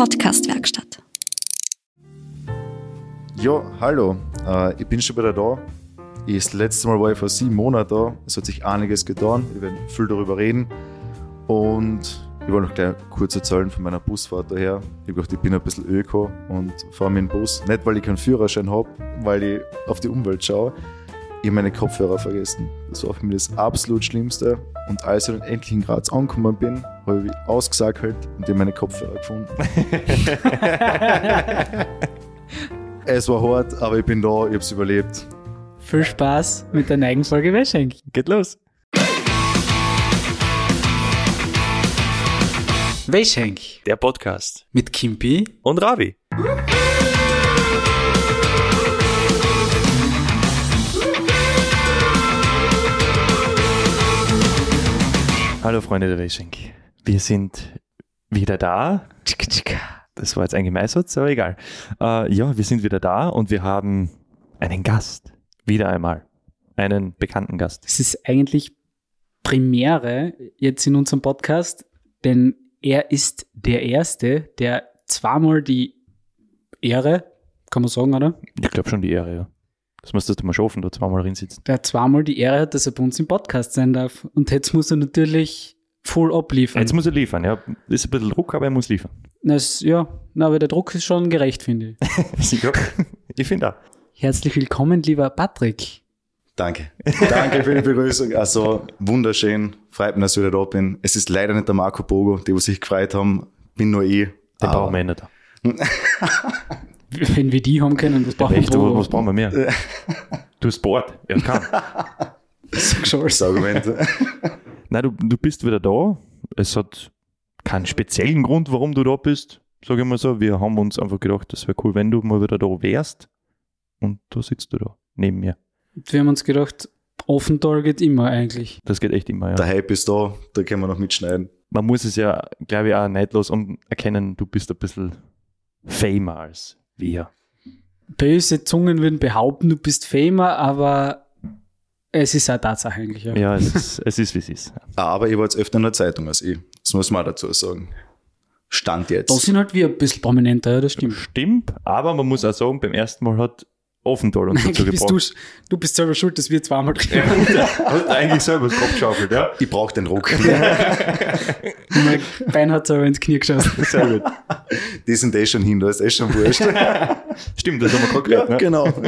Podcastwerkstatt. Ja, hallo. Äh, ich bin schon wieder da. Ich, das letzte Mal war ich vor sieben Monaten da. Es hat sich einiges getan. Wir werden viel darüber reden. Und ich wollte noch gleich kurz erzählen von meiner Busfahrt daher. Ich habe gedacht, ich bin ein bisschen öko und fahre mit dem Bus. Nicht, weil ich keinen Führerschein habe, weil ich auf die Umwelt schaue. Ich habe meine Kopfhörer vergessen. Das war für mich das absolut Schlimmste. Und als ich dann endlich in Graz angekommen bin, habe ich ausgesackelt und habe meine Kopfhörer gefunden. es war hart, aber ich bin da, ich habe es überlebt. Viel Spaß mit der neuen Folge Wäschenk. Geht los. Wäschenk Der Podcast. mit Kimpi. Und Ravi. Hallo Freunde der Racing. Wir sind wieder da. Das war jetzt ein Gemeißsatz, aber egal. Äh, ja, wir sind wieder da und wir haben einen Gast. Wieder einmal. Einen bekannten Gast. Es ist eigentlich Premiere jetzt in unserem Podcast, denn er ist der Erste, der zweimal die Ehre, kann man sagen, oder? Ich glaube schon die Ehre, ja. Das müsstest du mal schaffen, da zweimal drin sitzen. Der zweimal die Ehre hat, dass er bei uns im Podcast sein darf. Und jetzt muss er natürlich voll abliefern. Jetzt muss er liefern, ja. Ist ein bisschen Druck, aber er muss liefern. Das, ja, na, aber der Druck ist schon gerecht, finde ich. ja, ich finde auch. Herzlich willkommen, lieber Patrick. Danke. Danke für die Begrüßung. Also wunderschön. Freut mich, dass ich wieder da bin. Es ist leider nicht der Marco Bogo, die, die sich gefreut haben. Bin nur ich. Den brauchen wir eh nicht. Wenn wir die haben können, was brauchen Echt, wir? was, was brauchen wir mehr? Du hast Sport, er kann. das Argument. Nein, du, du bist wieder da. Es hat keinen speziellen Grund, warum du da bist, sage ich mal so. Wir haben uns einfach gedacht, das wäre cool, wenn du mal wieder da wärst. Und da sitzt du da, neben mir. Wir haben uns gedacht, offen Target immer eigentlich. Das geht echt immer, ja. Der Hype ist da, da können wir noch mitschneiden. Man muss es ja, glaube ich, auch neidlos erkennen, du bist ein bisschen famer als wir. Böse Zungen würden behaupten, du bist Famer, aber es ist eine Tatsache eigentlich. Ja. Ja, es ist, es ist wie es ist. Aber ich war jetzt öfter in der Zeitung als ich. Das muss man auch dazu sagen. Stand jetzt. Da sind halt wir ein bisschen prominenter, ja, das stimmt. Stimmt, aber man muss auch sagen, beim ersten Mal hat Offenthal uns dazu Eigentlich bist gebracht. du, du bist selber schuld, dass wir zweimal drüber Hat eigentlich selber das Kopf geschaufelt, ja? ich brauche den Ruck. Mein Bein hat selber ins Knie geschossen. Sehr gut. die sind eh schon hin, da ist eh schon wurscht. Stimmt, das haben wir gerade gelernt, ne? genau.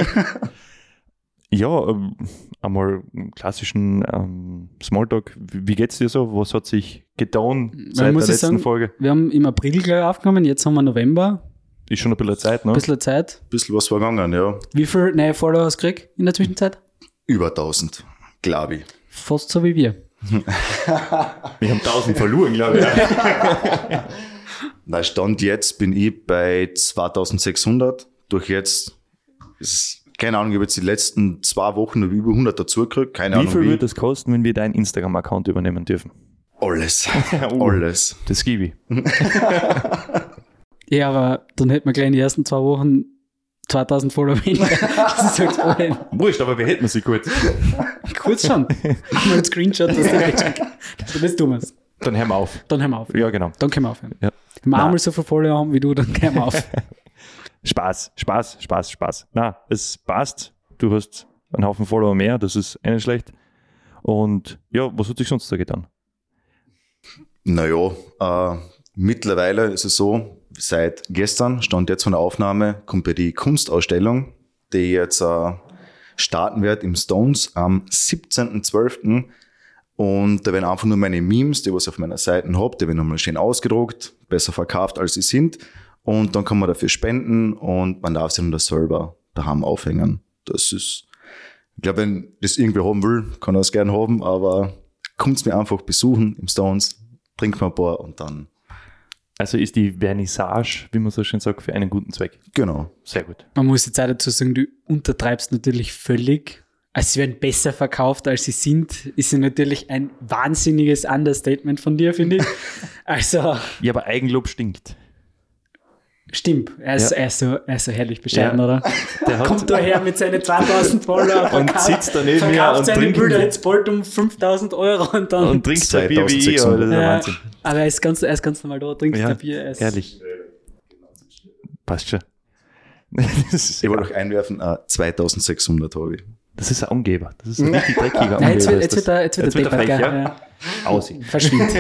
Ja, ähm, einmal klassischen ähm, Smalltalk. Wie, wie geht's dir so? Was hat sich getan seit der letzten sagen, Folge? Wir haben im April gleich aufgenommen, jetzt haben wir November, Ist schon ein bisschen Zeit, ne? ein bisschen Zeit. Bisschen was vergangen, ja. Wie viele neue Follower hast du gekriegt in der Zwischenzeit? Über 1000, glaube ich. Fast so wie wir. Wir haben 1000 verloren, glaube ich. Na, Stand jetzt bin ich bei 2600. Durch jetzt ist, keine Ahnung, ich habe jetzt die letzten zwei Wochen noch über 100 dazugekriegt. Keine Wie Ahnung viel wie. würde das kosten, wenn wir deinen Instagram-Account übernehmen dürfen? Alles. Oh. Alles. Das gebe ich. Ja, aber dann hätten wir gleich in den ersten zwei Wochen 2000 Follower weniger. Das ist halt das Problem. Wurscht, aber wir hätten sie gut. Kurz schon. Mach mal einen Screenshot, dass du das dass du das dummes. Dann hören wir auf. Dann hören wir auf. Ja, genau. Dann können wir aufhören. Ja. Wenn wir einmal so viele Follower haben wie du, dann können wir auf. Spaß, Spaß, Spaß, Spaß. Na, es passt. Du hast einen Haufen Follower mehr, das ist eh nicht schlecht. Und ja, was hat sich sonst da getan? Naja, äh, mittlerweile ist es so, seit gestern, stand jetzt von der Aufnahme, kommt ja die Kunstausstellung, die jetzt äh, starten wird im Stones am 17.12. Und da werden einfach nur meine Memes, die was ich auf meiner Seite habe, die werden nochmal schön ausgedruckt, besser verkauft als sie sind. Und dann kann man dafür spenden und man darf sie dann da selber daheim aufhängen. Das ist, ich glaube, wenn das irgendwer haben will, kann er es gerne haben, aber kommt's mir einfach besuchen im Stones, trinkt mal ein paar und dann, Also ist die Vernissage, wie man so schön sagt, für einen guten Zweck. genau. Sehr gut. Man muss jetzt auch dazu sagen, du untertreibst natürlich völlig. Also sie werden besser verkauft, als sie sind, ist ja natürlich ein wahnsinniges Understatement von dir, finde ich. Also, Ja, aber Eigenlob stinkt. Stimmt. Er ist, Ja. er ist, so, er ist so herrlich bescheiden, Ja. oder? Der hat, Kommt daher mit seinen 2000 Follower Und verkauft- sitzt daneben mir verkauft und seine trinkt- Bilder jetzt bald um 5000 Euro und dann. und trinkt so ein Bier wie ich, 2600. aber der ja, er ist, ganz, er ist ganz normal da, trinkt Ja, ein Bier. Er ist, ehrlich. passt schon. Ich wollte auch einwerfen, äh, 2600 habe ich. das ist ein Umgeber. Das ist ein richtig dreckiger Umgeber. Nein, jetzt wird, jetzt wird er, jetzt wird Jetzt er er frech, gell? ja? Ja. Aussie. Verschwind.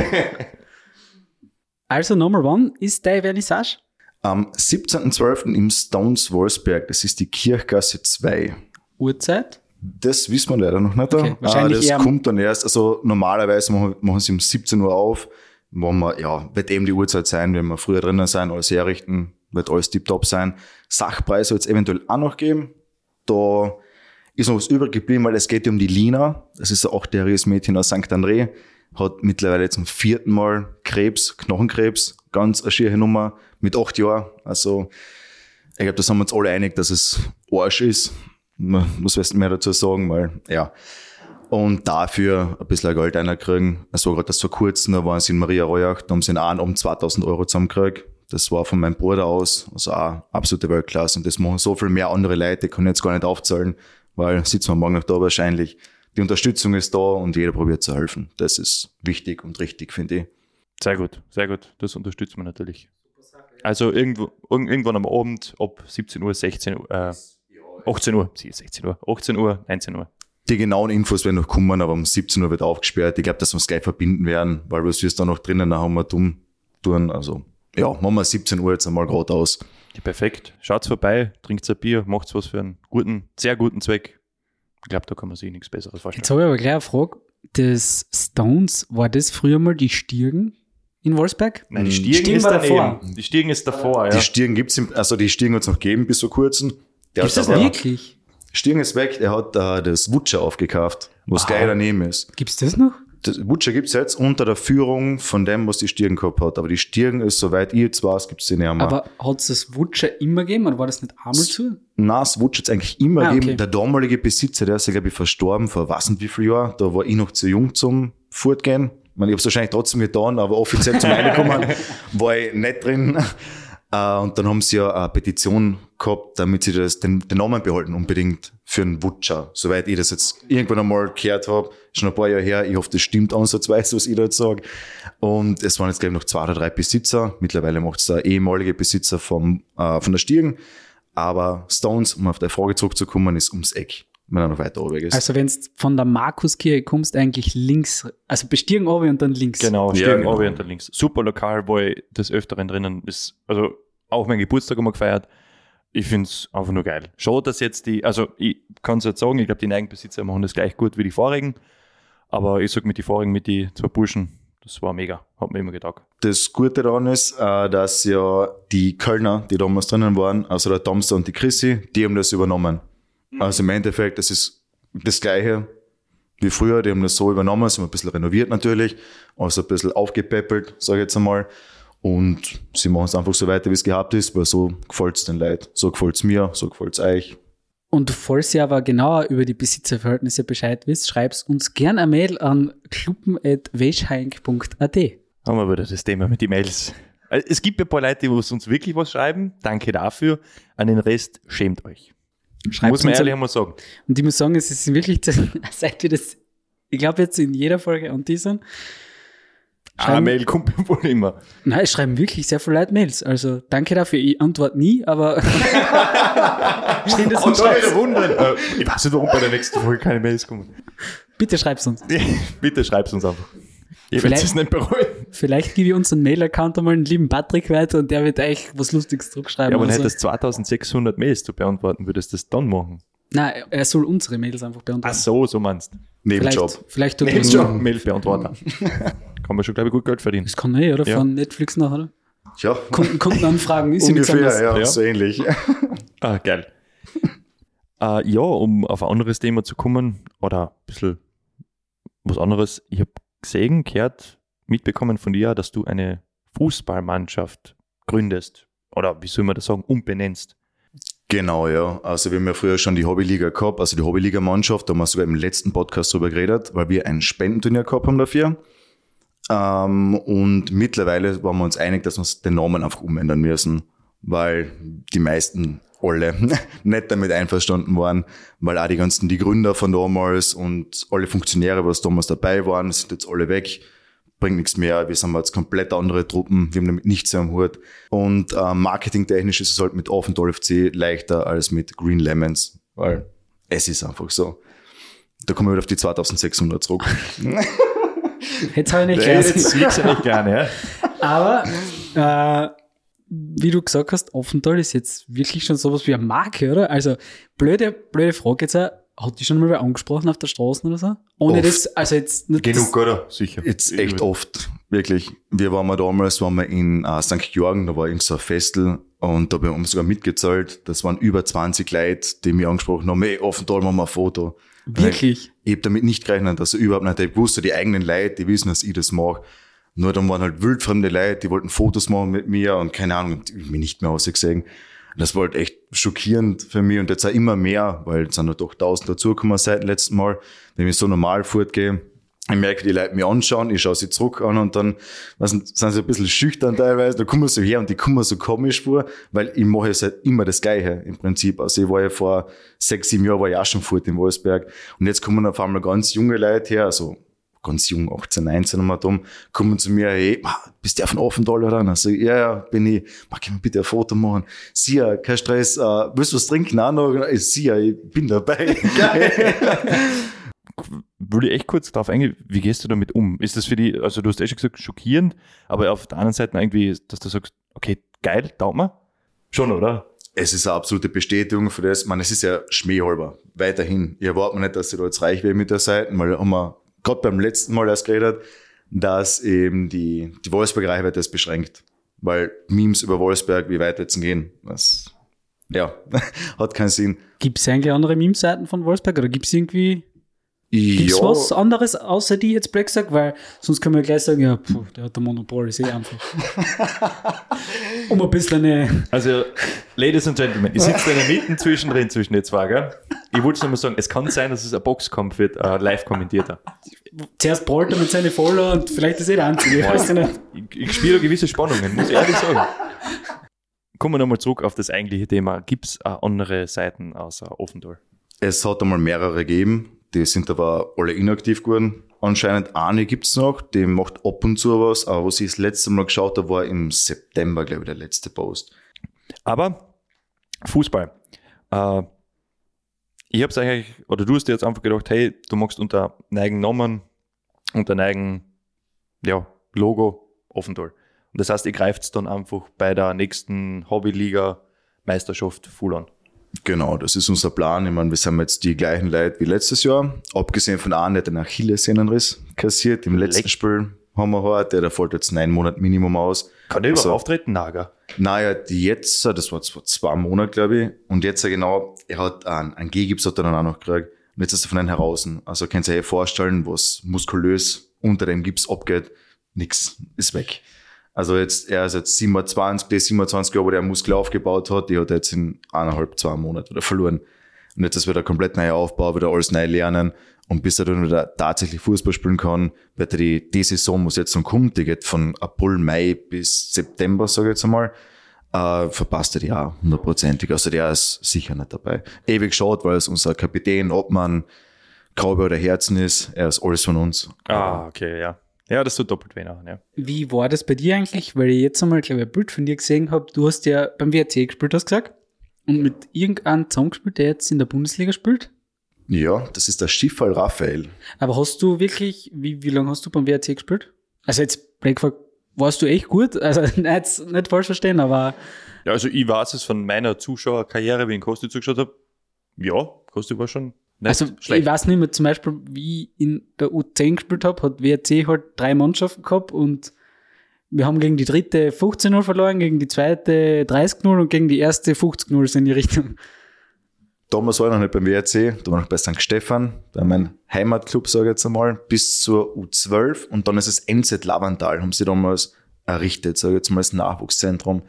also, Number One ist deine Vernissage. Am 17.12. im Stones Wolfsberg, das ist die Kirchgasse 2. Uhrzeit. Das wissen wir leider noch nicht. Okay, Ah, wahrscheinlich das eher- kommt dann erst. Also normalerweise machen, machen sie um 17 Uhr auf. Wo wir, ja, wird eben die Uhrzeit sein, wenn wir früher drinnen sein, alles herrichten, wird alles tiptop sein. Sachpreis soll es eventuell auch noch geben. Da ist noch was übrig geblieben, weil es geht ja um die Lina. Das ist ein achtjähriges Mädchen aus St. André. Hat mittlerweile zum vierten Mal Krebs, Knochenkrebs. Ganz eine schiere Nummer mit acht Jahren. Also, ich glaube, da sind wir uns alle einig, dass es Arsch ist. Man muss was mehr dazu sagen, weil, ja. Und dafür ein bisschen Geld einkriegen. Es war gerade das vor kurzem, da waren sie in Maria Reuach, da haben sie in einem um 2000 Euro zusammengekriegt. Das war von meinem Bruder aus, also auch absolute Weltklasse. Und das machen so viel mehr andere Leute, kann ich jetzt gar nicht aufzählen, weil sitzen wir morgen noch da wahrscheinlich. Die Unterstützung ist da und jeder probiert zu helfen. Das ist wichtig und richtig, finde ich. Sehr gut, sehr gut. Das unterstützt man natürlich. Also irgendwo, irg- irgendwann am Abend ab 17 Uhr, 16 Uhr, äh, 18 Uhr, sie 16 Uhr, 18 Uhr, 19 Uhr. Die genauen Infos werden noch kommen, aber um 17 Uhr wird aufgesperrt. Ich glaube, dass wir es gleich verbinden werden, weil was wir es da noch drinnen dann haben wir dumm tun. Also, ja, machen wir 17 Uhr jetzt einmal gerade aus. Ja, perfekt. Schaut's vorbei, trinkt ein Bier, macht's was für einen guten, sehr guten Zweck. Ich glaube, da kann man sich nichts Besseres vorstellen. Jetzt habe ich aber gleich eine Frage. Das Stones, war das früher mal die Stirgen in Wolfsberg? Nein, die Mhm. Stiegen, Stiegen ist war daneben. davor. Die Stiegen ist davor, ja. Die Stirn gibt's, im, also die Stirn hat's noch gegeben bis vor kurzem. Der Ist das aber- wirklich? Stirn ist weg, er hat äh, das Wutscher aufgekauft, was Aha. gleich daneben ist. Gibt es das noch? Das Wutscher gibt's jetzt unter der Führung von dem, was die Stirn gehabt hat. Aber die Stirn ist, soweit ich jetzt weiß, gibt's die nicht mehr. Aber hat es das Wutscher immer gegeben oder war das nicht einmal zu? Nein, das Wutsch hat's eigentlich immer Ah, gegeben. okay. Der damalige Besitzer, der ist ja, glaube ich, verstorben vor was und wie viel Jahren. Da war ich noch zu jung zum Fortgehen. Ich, meine, ich habe es wahrscheinlich trotzdem getan, aber offiziell zum Reinkommen war ich nicht drin. Äh, und dann haben sie ja eine Petition gehabt, damit sie das, den, den Namen behalten, unbedingt für einen Wutscher. Soweit ich das jetzt irgendwann einmal gehört habe, schon ein paar Jahre her. Ich hoffe, das stimmt ansatzweise, was ich da jetzt sage. Und es waren jetzt, glaube ich, noch zwei oder drei Besitzer. Mittlerweile macht es der ehemalige Besitzer vom, äh, von der Stirn. Aber Stones, um auf deine Frage zurückzukommen, ist ums Eck, wenn er noch weiter oben ist. Also wenn du von der Markuskirche kommst, eigentlich links, also bestiegen oben und dann links. Genau, Ja, Stiegen genau. oben und dann links. Super Lokal, wo ich des Öfteren drinnen ist. Also auch mein Geburtstag immer gefeiert. Ich finde es einfach nur geil. Schade, dass jetzt die, also ich kann es jetzt sagen, ich glaube, die Eigenbesitzer machen das gleich gut wie die vorigen. Aber ich sag mit die vorigen, mit die zwei Burschen, das war mega. Hat mir immer gedacht. Das Gute daran ist, äh, dass ja die Kölner, die damals drinnen waren, also der Tomster und die Chrissy, die haben das übernommen. Also im Endeffekt, das ist das Gleiche wie früher, die haben das so übernommen, sind ein bisschen renoviert natürlich, also ein bisschen aufgepäppelt, sage ich jetzt einmal. Und sie machen es einfach so weiter, wie es gehabt ist, weil so gefällt es den Leuten. So gefällt es mir, so gefällt es euch. Und falls ihr aber genauer über die Besitzerverhältnisse Bescheid wisst, schreibt uns gern eine Mail an kluppen.weschheink.at. Haben wir wieder das Thema mit den Mails. Also, Es gibt ein paar Leute, die uns wirklich was schreiben. Danke dafür. An den Rest schämt euch. Schreibt Muss man ehrlich einmal sagen. Und ich muss sagen, es ist wirklich, seit wir das, ich glaube jetzt in jeder Folge an die sind, Eine schreiben, Mail kommt mir wohl immer. nein, es schreiben wirklich sehr viele Leute Mails. Also danke dafür. Ich antworte nie, aber schön, dass Und dann wieder wundern. Äh, ich weiß nicht, warum bei der nächsten Folge keine Mails kommen. Bitte schreib's uns. Bitte schreib's uns einfach. Ich werde es nicht bereuen. Vielleicht gebe ich unseren Mail-Account einmal den lieben Patrick weiter und der wird euch was Lustiges zurückschreiben. Ja, aber wenn so. hättest 2600 Mails zu beantworten, würdest du das dann machen. Nein, er soll unsere Mails einfach beantworten. Ach so, so meinst du. Nebenjob. Vielleicht, vielleicht tut er Nebenjob, Mailbeantworter. Kann man schon, glaube ich, gut Geld verdienen. Das kann er, oder? Ja. Von Netflix nach, oder? Ja, Kunden, Kundenanfragen ist ungefähr, ja, Ja. so ähnlich. Ah, geil. äh, ja, um auf ein anderes Thema zu kommen, oder ein bisschen was anderes. Ich habe gesehen, gehört, mitbekommen von dir, dass du eine Fußballmannschaft gründest. Oder wie soll man das sagen, umbenennst. Genau, ja. Also wir haben ja früher schon die Hobbyliga gehabt, also die Hobbyliga-Mannschaft, da haben wir sogar im letzten Podcast drüber geredet, weil wir ein Spendenturnier gehabt haben dafür. Ähm, und mittlerweile waren wir uns einig, dass wir den Namen einfach umändern müssen, weil die meisten alle nicht damit einverstanden waren, weil auch die ganzen, die Gründer von damals und alle Funktionäre, was damals dabei waren, sind jetzt alle weg. Bringt nichts mehr. Wir sind jetzt komplett andere Truppen, wir haben damit nichts am Hut. Und äh, marketingtechnisch ist es halt mit Offendoll FC leichter als mit Green Lemons, weil es ist einfach so. Da kommen wir wieder auf die 2600 zurück. Jetzt habe ich nicht gleich. jetzt liegt's ja nicht gerne, ja. Aber äh, wie du gesagt hast, Offental ist jetzt wirklich schon sowas wie eine Marke, oder? Also blöde, blöde Frage jetzt auch. Hat die schon mal wer angesprochen auf der Straße oder so? Ohne Oft. das, also jetzt nicht Genug, oder? Sicher. Jetzt echt oft, wirklich. Wir waren mal damals, waren wir in äh, St. Georgen, da war irgend so ein Festel und da haben wir sogar mitgezahlt. Das waren über 20 Leute, die mich angesprochen haben, ey, Offental machen wir ein Foto. Wirklich. Ich habe damit nicht gerechnet, also überhaupt nicht. Ich wusste, die eigenen Leute, die wissen, dass ich das mache. Nur dann waren halt wildfremde Leute, die wollten Fotos machen mit mir und keine Ahnung, ich hab mich nicht mehr ausgesehen. Und das war halt echt schockierend für mich und jetzt auch immer mehr, weil es sind halt doch tausend dazugekommen seit dem letzten Mal. Wenn ich so normal fortgehe, ich merke, die Leute mich anschauen, ich schaue sie zurück an und dann was, sind sie ein bisschen schüchtern teilweise, da kommen sie so her und die kommen so komisch vor, weil ich mache jetzt halt immer das Gleiche im Prinzip. Also ich war ja vor sechs, sieben Jahren war ich auch schon fort in Wolfsberg und jetzt kommen auf einmal ganz junge Leute her, also ganz jung, 18, 19 und mal dumm, kommen zu mir, hey, bist du von Offental oder? Also, ja, ja, bin ich, mag ich mir bitte ein Foto machen? Sia, kein Stress, äh, willst du was trinken? Auch noch? Äh, Sia, ich bin dabei. Würde ich echt kurz darauf eingehen, wie gehst du damit um? Ist das für die, also du hast eh schon gesagt, schockierend, aber auf der anderen Seite irgendwie, dass du sagst, okay, geil, taugt mir? Schon, oder? es ist eine absolute Bestätigung für das. Man, es ist ja schmähhalber. Weiterhin. Ich erwarte mir nicht, dass ich da jetzt reich werde mit der Seite, weil haben wir gerade beim letzten Mal erst geredet, dass eben die, die Wolfsberg-Reichweite ist beschränkt. Weil Memes über Wolfsberg, wie weit jetzt gehen, das, ja, hat keinen Sinn. Gibt es eigentlich andere Meme-Seiten von Wolfsberg oder gibt es irgendwie Gibt's was anderes außer die jetzt Black sagt? Weil sonst können wir gleich sagen, ja, puh, der hat der Monopol, ist eh einfach. um ein bisschen eine. Also, Ladies and Gentlemen, ich sitze in der Mitte zwischendrin zwischen den zwei, gell? Ich wollte nur mal sagen, es kann sein, dass es ein Boxkampf wird, äh, live kommentierter. Zuerst prallt er mit seinen Follower und vielleicht ist er der Einzige, ich weiß nicht. Ich, ich spüre gewisse Spannungen, muss ich ehrlich sagen. Kommen wir nochmal zurück auf das eigentliche Thema. Gibt es andere Seiten außer Offendoor? Es hat einmal mehrere gegeben, die sind aber alle inaktiv geworden. Anscheinend eine gibt's noch, die macht ab und zu was, aber was ich das letzte Mal geschaut habe, war im September, glaube ich, der letzte Post. Aber Fußball. Äh, ich habe eigentlich, oder du hast dir jetzt einfach gedacht, hey, du magst unter neigen Namen, unter neigen ja, Logo Offendoor. Und das heißt, ihr greift dann einfach bei der nächsten Hobbyliga Meisterschaft full an. Genau, das ist unser Plan. Ich meine, wir sind jetzt die gleichen Leute wie letztes Jahr. Abgesehen von einem, der den Achillessehnenriss kassiert. Im letzten Leck. Spiel haben wir heute, der fällt jetzt neun Monate Minimum aus. Kann der überhaupt Also- auftreten? Naga. Naja, die jetzt, das war vor zwei Monaten, glaube ich. Und jetzt genau, er hat einen, einen G-Gips hat er dann auch noch gekriegt. Und jetzt ist er von einem heraus. Also könnt ihr euch vorstellen, was muskulös unter dem Gips abgeht. Nix, ist weg. Also jetzt, er ist jetzt 27, die 27 Jahre, wo der Muskel aufgebaut hat, die hat er jetzt in eineinhalb, zwei Monaten wieder verloren. Und jetzt ist wieder komplett neuer Aufbau, wieder alles neu lernen. Und bis er dann wieder tatsächlich Fußball spielen kann, wird er die, die Saison, was jetzt noch kommt, die geht von April, Mai bis September, sage ich jetzt einmal, äh, verpasst er die auch hundertprozentig. Also der ist sicher nicht dabei. Ewig schaut, weil es unser Kapitän, Obmann, Graube oder Herzen ist. Er ist alles von uns. Ah, okay, ja. Ja, das tut doppelt weh nachher, ja. Wie war das bei dir eigentlich? Weil ich jetzt einmal, glaube ich, ein Bild von dir gesehen habe. Du hast ja beim WRC gespielt, hast du gesagt. Und mit irgendeinem zusammengespielt, der jetzt in der Bundesliga spielt. Ja, das ist der Schiffall Raphael. Aber hast du wirklich, wie, wie lange hast du beim WRC gespielt? Also jetzt, blöd gefragt, warst du echt gut? Also nicht, nicht falsch verstehen, aber Ja, also ich weiß es von meiner Zuschauerkarriere, wie ich in Kosti zugeschaut habe. Ja, Kosti war schon also schlecht. ich weiß nicht mehr, zum Beispiel, wie ich in der U10 gespielt habe, hat WRC halt drei Mannschaften gehabt und wir haben gegen die dritte 15-0 verloren, gegen die zweite 30-0 und gegen die erste 50-0 ist in die Richtung. Damals war ich noch nicht beim WRC, da war ich noch bei St. Stephan, bei meinem Heimatclub, sage ich jetzt einmal, bis zur U12 und dann ist es NZ Lavantal, haben sie damals errichtet, sage ich jetzt mal, als Nachwuchszentrum.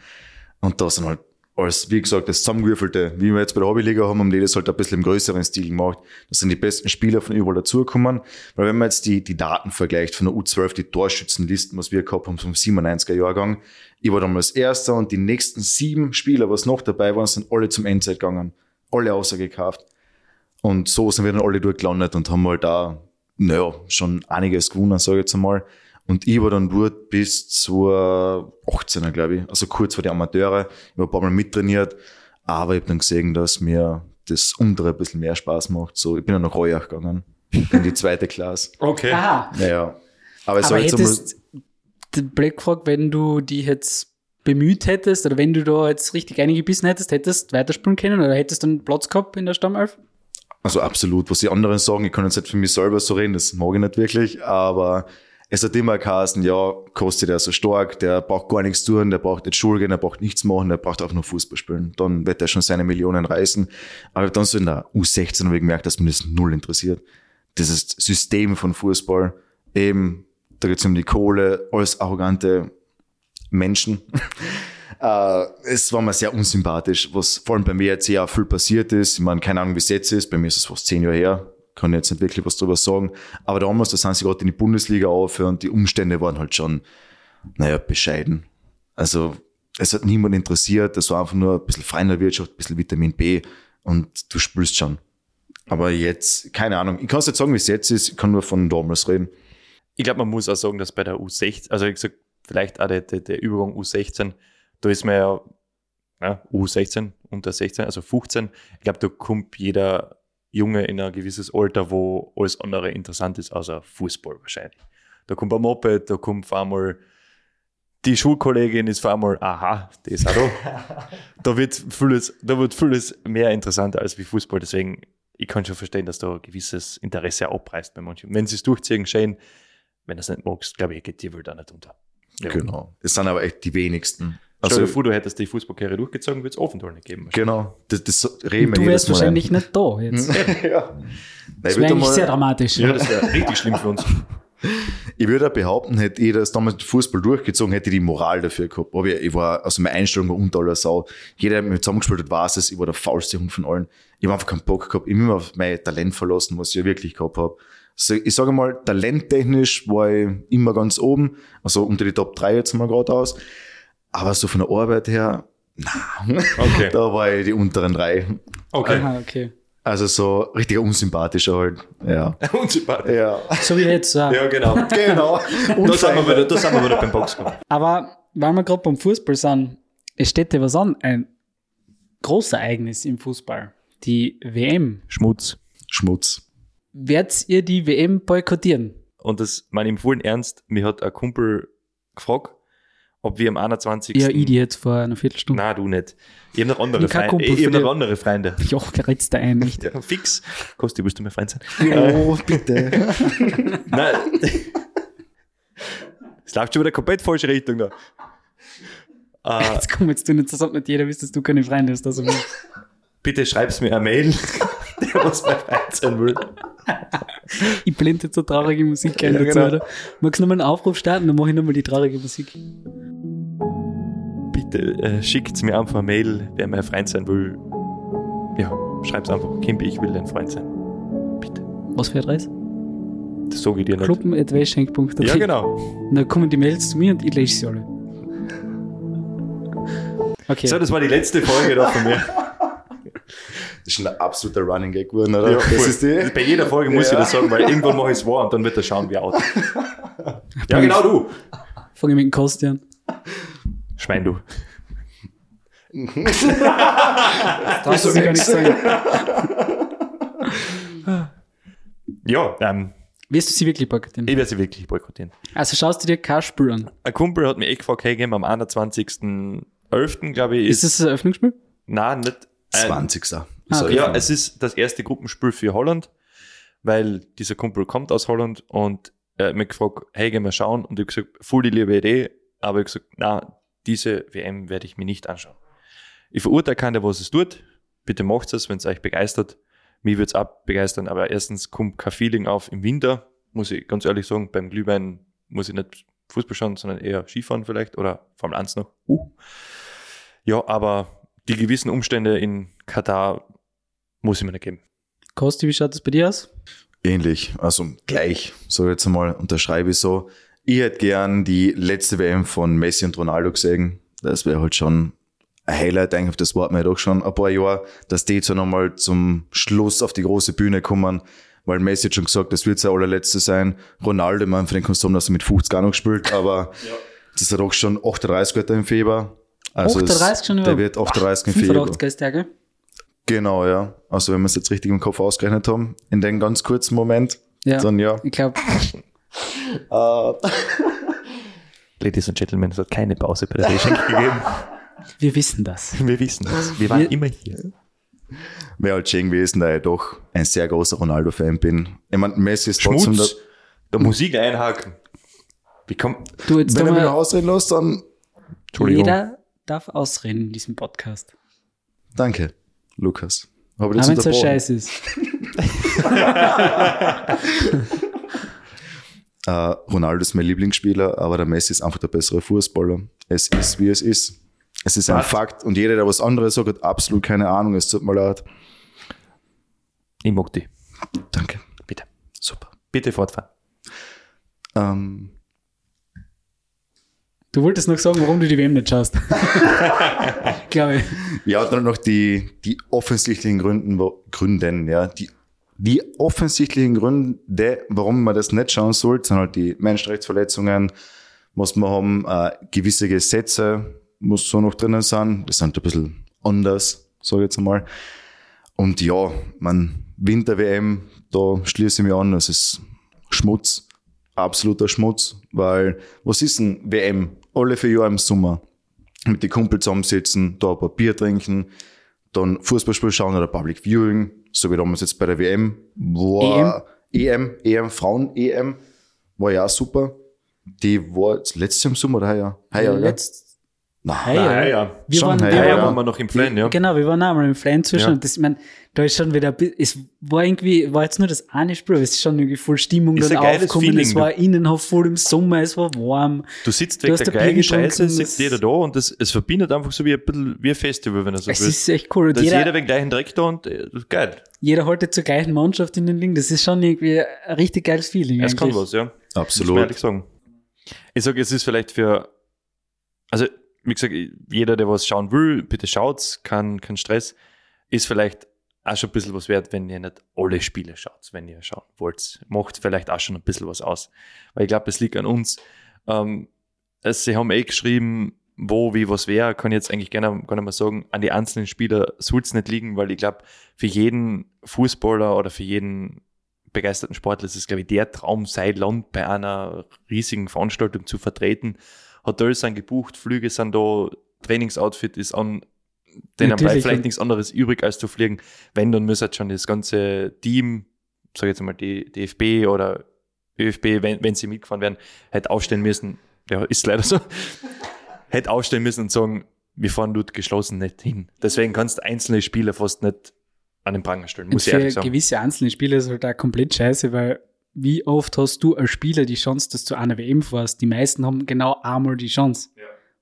Und da sind halt alles, wie gesagt, das Zusammengewürfelte, wie wir jetzt bei der Hobbyliga haben, haben die das halt ein bisschen im größeren Stil gemacht. Da sind die besten Spieler von überall dazugekommen. Weil wenn man jetzt die, die Daten vergleicht von der U12, die Torschützenlisten, was wir gehabt haben vom 97er Jahrgang, ich war damals Erster und die nächsten sieben Spieler, was noch dabei waren, sind alle zum Endzeit gegangen. Alle außergekauft. Und so sind wir dann alle durchgelandet und haben halt da, naja, schon einiges gewonnen, sage ich jetzt einmal. Und ich war dann dort bis zur 18er, glaube ich. Also kurz vor die Amateure. Ich war ein paar Mal mittrainiert. Aber ich habe dann gesehen, dass mir das untere ein bisschen mehr Spaß macht. So, ich bin dann nach Reuach gegangen. In die zweite Klasse. Okay. Aha. Naja. Aber es Aber war jetzt einmal, hättest, blöd gefragt, wenn du dich jetzt bemüht hättest oder wenn du da jetzt richtig eingebissen hättest, hättest du weiterspielen können oder hättest du einen Platz gehabt in der Stammelf? also absolut, was die anderen sagen, ich kann jetzt nicht für mich selber so reden, das mag ich nicht wirklich, aber es hat immer geheißen, ja, kostet der so stark, der braucht gar nichts tun, der braucht nicht Schule gehen, der braucht nichts machen, der braucht einfach nur Fußball spielen. Dann wird er schon seine Millionen reißen. Aber dann so in der U16 habe ich gemerkt, dass mich das null interessiert. Dieses System von Fußball, eben, da geht es um die Kohle, alles arrogante Menschen. Äh, es war mir sehr unsympathisch, was vor allem bei mir jetzt ja viel passiert ist. Ich meine, keine Ahnung, wie es jetzt ist. Bei mir ist es fast zehn Jahre her. Kann jetzt nicht wirklich was drüber sagen. Aber damals, da sind sie gerade in die Bundesliga aufhören und die Umstände waren halt schon, naja, bescheiden. Also, es hat niemand interessiert. Das war einfach nur ein bisschen freie Wirtschaft, ein bisschen Vitamin B und du spürst schon. Aber jetzt, keine Ahnung. Ich kann es nicht sagen, wie es jetzt ist. Ich kann nur von damals reden. Ich glaube, man muss auch sagen, dass bei der U16, also ich gesagt, vielleicht auch der, der, der Übergang U16, da ist man ja, ja U16, unter 16, also 15. Ich glaube, da kommt jeder Junge in ein gewisses Alter, wo alles andere interessant ist, außer Fußball wahrscheinlich. Da kommt ein Moped, da kommt vor einmal die Schulkollegin ist vor einmal, aha, die ist auch da. da wird vieles, da wird vieles mehr interessanter als wie Fußball. Deswegen, ich kann schon verstehen, dass da ein gewisses Interesse abreißt bei manchen. Wenn sie es durchziehen, schön. Wenn du es nicht magst, glaube ich, geht die Welt auch nicht unter. Ja. Genau. Es sind aber echt die wenigsten. Also, Stell Also, dir vor, du hättest die Fußballkarriere durchgezogen, wird es Aufenthalt nicht geben. genau. Das, das reden wir Du wärst wahrscheinlich nicht da jetzt. ein. ja. Nein, ich Das würde wäre eigentlich mal- sehr dramatisch. Ja, das wäre richtig schlimm für uns. Ich würde auch behaupten, hätte ich das damals Fußball durchgezogen, hätte ich die Moral dafür gehabt. Aber ich, war, also meine Einstellung war unter aller Sau. Jeder, der mit mir zusammengespielt hat, weiß es, ich war der faulste Hund von allen. Ich habe einfach keinen Bock gehabt. Ich habe immer auf mein Talent verlassen, was ich ja wirklich gehabt habe. So, ich sage mal, talenttechnisch war ich immer ganz oben, also unter die Top 3 jetzt mal gerade aus. Aber so von der Arbeit her, na, Okay. da war ich die unteren drei. Okay. Aha, okay. Also so richtiger unsympathischer halt. Ja. Unsympathisch. Ja. So wie jetzt. Ja. Ja, genau. Genau. Da sind, wir wieder, da sind wir wieder beim Boxkampf. Aber weil wir gerade beim Fußball sind, es steht dir was an. Ein großes Ereignis im Fußball. Die WM. Schmutz. Schmutz. Werdet ihr die WM boykottieren? Und das meine ich im vollen Ernst. Mir hat ein Kumpel gefragt, ob wir am 21. Ja, ich die jetzt vor einer Viertelstunde. Nein, du nicht. Ich habe noch andere Ich Freunde. Kumpel Ich habe noch andere Freunde. Ich auch gerätst da ein, nicht? Ja, fix. Kosti, willst du mir Freund sein? Oh, bitte. Nein. Es läuft schon wieder komplett falsche Richtung da. Äh, Jetzt komm jetzt du nicht, das sagt nicht jeder, wisst, dass du keine Freunde hast. Also, bitte schreib's mir eine Mail, der was mein Freund sein will. ich blende jetzt so traurige Musik ein Ja, dazu, genau. oder? Magst du nochmal einen Aufruf starten, dann mache ich nochmal die traurige Musik. Äh, schickt mir einfach eine Mail, wer mein Freund sein will. Ja, schreib's einfach. Kimpi, ich will dein Freund sein. Bitte. Was für Adresse? Das sage ich dir nicht. Cluppen.weschenk.at Ja, genau. Und dann kommen die Mails zu mir und ich lese sie alle. Okay. So, das war die letzte Folge da von mir. Das ist schon ein absoluter Running Gag geworden, oder? Ja, das ist die. Bei jeder Folge muss Ja. ich das sagen, weil irgendwann mache ich es wahr und dann wird er schauen, wie out. Ja, genau du. Fange ich mit dem Kosti an. Schwein du. Darfst du gar nicht sagen. Ja, ähm, Wirst du sie wirklich boykottieren? ich werde sie wirklich boykottieren. Also schaust du dir kein Spiel an. Ein Kumpel hat mir eh gefragt, hey, gehen wir am 21.11., glaube ich, Ist das ein Eröffnungsspiel? Nein, nicht. äh, 20. Ah, okay. Ja, es ist das erste Gruppenspiel für Holland, weil dieser Kumpel kommt aus Holland und er hat mich gefragt, hey, gehen wir schauen. Und ich habe gesagt, voll die liebe Idee, aber ich habe gesagt, na, diese WM werde ich mir nicht anschauen. Ich verurteile keinen, der was es tut. Bitte macht es, wenn es euch begeistert. Mich würde es auch begeistern, aber erstens kommt kein Feeling auf im Winter, muss ich ganz ehrlich sagen. Beim Glühwein muss ich nicht Fußball schauen, sondern eher Skifahren vielleicht oder Formel 1 noch. Uh. Ja, aber die gewissen Umstände in Katar muss ich mir nicht geben. Kosti, wie schaut das bei dir aus? Ähnlich, also gleich, so jetzt einmal unterschreibe ich so. Ich hätte gern die letzte WM von Messi und Ronaldo gesehen. Das wäre halt schon ein Highlight, eigentlich, auf das warten wir ja doch schon ein paar Jahre, dass die jetzt noch nochmal zum Schluss auf die große Bühne kommen, weil Messi hat schon gesagt, das wird sein allerletzte sein. Ronaldo, man, für den kannst dass er mit 50 auch noch gespielt, aber das ist ja doch schon 38 wird er im Februar. Also 38 es, schon Der überhaupt? wird 38 im Februar. 85 ist der, gell? Genau, ja. Also wenn wir es jetzt richtig im Kopf ausgerechnet haben, in dem ganz kurzen Moment, Ja. dann ja. Ich glaube, Ladies and Gentlemen, es hat keine Pause bei der Racing gegeben. wir wissen das. Wir wissen das. Wir waren Wir- immer hier. Wäre halt schön gewesen, da ich doch ein sehr großer Ronaldo-Fan bin. Ich meine, Messi ist trotzdem der, der Musik einhaken. Wie kommt, Du, jetzt Wenn er mich ausreden lässt, dann Entschuldigung. jeder darf ausreden in diesem Podcast. danke, Lukas. Das wenn es so scheiße ist. Äh, Ronaldo ist mein Lieblingsspieler, aber der Messi ist einfach der bessere Fußballer. Es ist, wie es ist. Es ist ein Was? Fakt. Und jeder, der was anderes sagt, hat absolut keine Ahnung. Es tut mir leid. Ich mag die. Danke. Bitte. Super. Bitte fortfahren. Ähm, Du wolltest noch sagen, warum du die WM nicht schaust. Glaube ich. ja, dann noch die, die offensichtlichen Gründen, wo, Gründen, ja, die, die offensichtlichen Gründe, warum man das nicht schauen sollte, sind halt die Menschenrechtsverletzungen, was wir haben, äh, gewisse Gesetze, muss so noch drinnen sein, das sind ein bisschen anders, sage ich jetzt einmal. Und ja, man, Winter-WM, da schließe ich mich an, das ist Schmutz, absoluter Schmutz, weil, was ist denn WM? Alle vier Jahre im Sommer mit den Kumpels zusammensitzen, da ein paar Bier trinken, dann Fußballspiel schauen oder Public Viewing, so wie damals jetzt bei der WM, war EM, EM, Frauen-EM, war ja auch super. Die war jetzt letztes Jahr im Sommer oder heuer? Heuer, gell? Letzt, Nein. Ah, ja. Wir Schon waren, wir heuer, Ja, ja. waren, waren wir noch im Plan, ja. Genau, wir waren auch mal im Flan zwischen Ja. und das, ich mein, da ist schon wieder, es war irgendwie, war jetzt nur das eine Spiel, aber es ist schon irgendwie voll Stimmung Ist dann aufgekommen, es Feeling, war Innenhof voll im Sommer, es war warm. Du sitzt Du weg hast der geilen Scheiße, sitzt jeder da und das, es verbindet einfach so wie ein bisschen wie ein Festival, wenn er so Es will. ist echt cool. Und Da ist jeder, jeder jeder, wegen gleichen Dreck da und äh, ist geil. haltet zur gleichen Mannschaft in den Ding. Das ist schon irgendwie ein richtig geiles Feeling. Es kann was, ja. Absolut. sagen. Ich sage, es ist vielleicht für, also wie gesagt, jeder, der was schauen will, bitte schaut's, kein, kein Stress. Ist vielleicht auch schon ein bisschen was wert, wenn ihr nicht alle Spiele schaut, wenn ihr schauen wollt. Macht vielleicht auch schon ein bisschen was aus. Weil ich glaube, es liegt an uns. Ähm, sie haben eh geschrieben, wo, wie, was wäre, kann ich jetzt eigentlich gerne, gerne mal sagen, an die einzelnen Spieler soll es nicht liegen, weil ich glaube, für jeden Fußballer oder für jeden begeisterten Sportler ist es, glaube ich, der Traum, sein Land bei einer riesigen Veranstaltung zu vertreten. Hotels sind gebucht, Flüge sind da, Trainingsoutfit ist an, denen Natürlich, bleibt vielleicht und- nichts anderes übrig, als zu fliegen. Wenn, dann muss halt schon das ganze Team, sag jetzt mal die DFB oder ÖFB, wenn, wenn sie mitgefahren werden, hätte aufstehen müssen, ja, ist leider so, hätte aufstehen müssen und sagen, wir fahren dort geschlossen nicht hin. Deswegen kannst du einzelne Spieler fast nicht an den Pranger stellen, Und muss ich für ehrlich sagen. gewisse einzelne Spieler ist halt auch komplett scheiße, weil wie oft hast du als Spieler die Chance, dass du einer WM fährst? Die meisten haben genau einmal die Chance.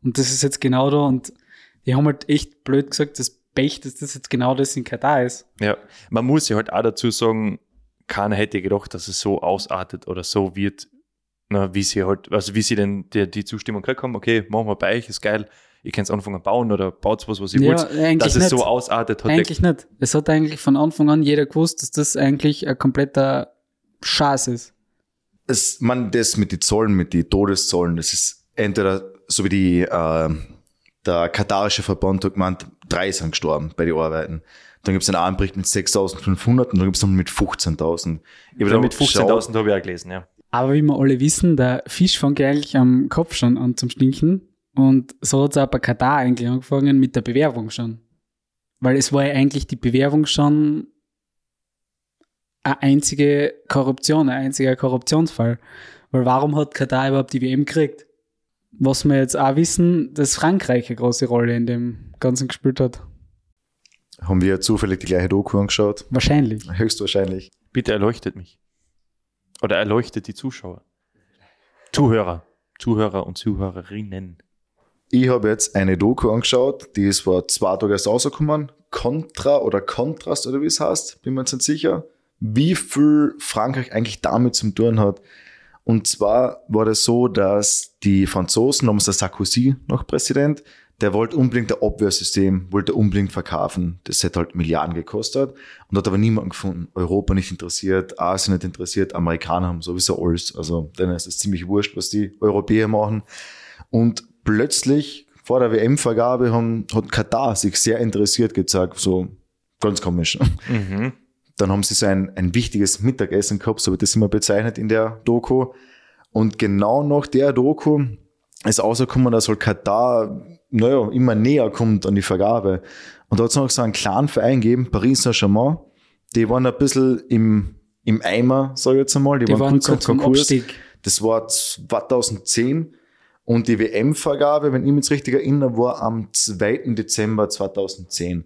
Und das ist jetzt genau da und die haben halt echt blöd gesagt, das Pech, dass das jetzt genau das in Katar ist. Ja, man muss ja halt auch dazu sagen, keiner hätte gedacht, dass es so ausartet oder so wird, na, wie sie halt, also wie sie denn die, die Zustimmung gekriegt haben, okay, machen wir bei euch, ist geil, ihr könnt anfangen bauen oder baut was, was ihr Ja, wollt. eigentlich Dass es nicht. so ausartet, hat Eigentlich nicht. Es hat eigentlich von Anfang an jeder gewusst, dass das eigentlich ein kompletter Schatz ist. es, man, das mit den Zollen, mit den Todeszollen, das ist entweder so wie die, äh, der katarische Verband hat gemeint, drei sind gestorben bei den Arbeiten. Dann gibt es einen Anbericht mit 6.500 und dann gibt es noch mit 15.000. Ich der, hab da mit geschaut, 15.000 habe ich auch gelesen, ja. Aber wie wir alle wissen, der Fisch fängt ja eigentlich am Kopf schon an zum Stinken. Und so hat es auch bei Katar eigentlich angefangen mit der Bewerbung schon. Weil es war ja eigentlich die Bewerbung schon eine einzige Korruption, ein einziger Korruptionsfall. Weil warum hat Katar überhaupt die WM gekriegt? Was wir jetzt auch wissen, dass Frankreich eine große Rolle in dem Ganzen gespielt hat. Haben wir zufällig die gleiche Doku angeschaut? Wahrscheinlich. Höchstwahrscheinlich. Bitte erleuchtet mich. Oder erleuchtet die Zuschauer. Zuhörer. Zuhörer und Zuhörerinnen. Ich habe jetzt eine Doku angeschaut, die ist vor zwei Tagen erst rausgekommen. Contra oder Kontrast oder wie es heißt, bin mir jetzt nicht sicher, wie viel Frankreich eigentlich damit zu tun hat. Und zwar war das so, dass die Franzosen, haben der Sarkozy noch Präsident, der wollte unbedingt ein Abwehrsystem, wollte unbedingt verkaufen. Das hätte halt Milliarden gekostet und hat aber niemanden gefunden. Europa nicht interessiert, Asien nicht interessiert, Amerikaner haben sowieso alles. Also denen ist es ziemlich wurscht, was die Europäer machen. Und plötzlich vor der WM-Vergabe hat Katar sich sehr interessiert gezeigt, so ganz komisch. Mhm. Dann haben sie so ein, ein wichtiges Mittagessen gehabt, so wird das immer bezeichnet in der Doku. Und genau nach der Doku ist rausgekommen, dass halt Katar, naja, immer näher kommt an die Vergabe. Und da hat es noch so einen kleinen Verein gegeben, Paris Saint-Germain. Die waren ein bisschen im, im Eimer, sag ich jetzt einmal. Die, die waren, waren kurz am. Abstieg. Das war 2010. Und die WM-Vergabe, wenn ich mich jetzt richtig erinnere, war am 2. Dezember 2010.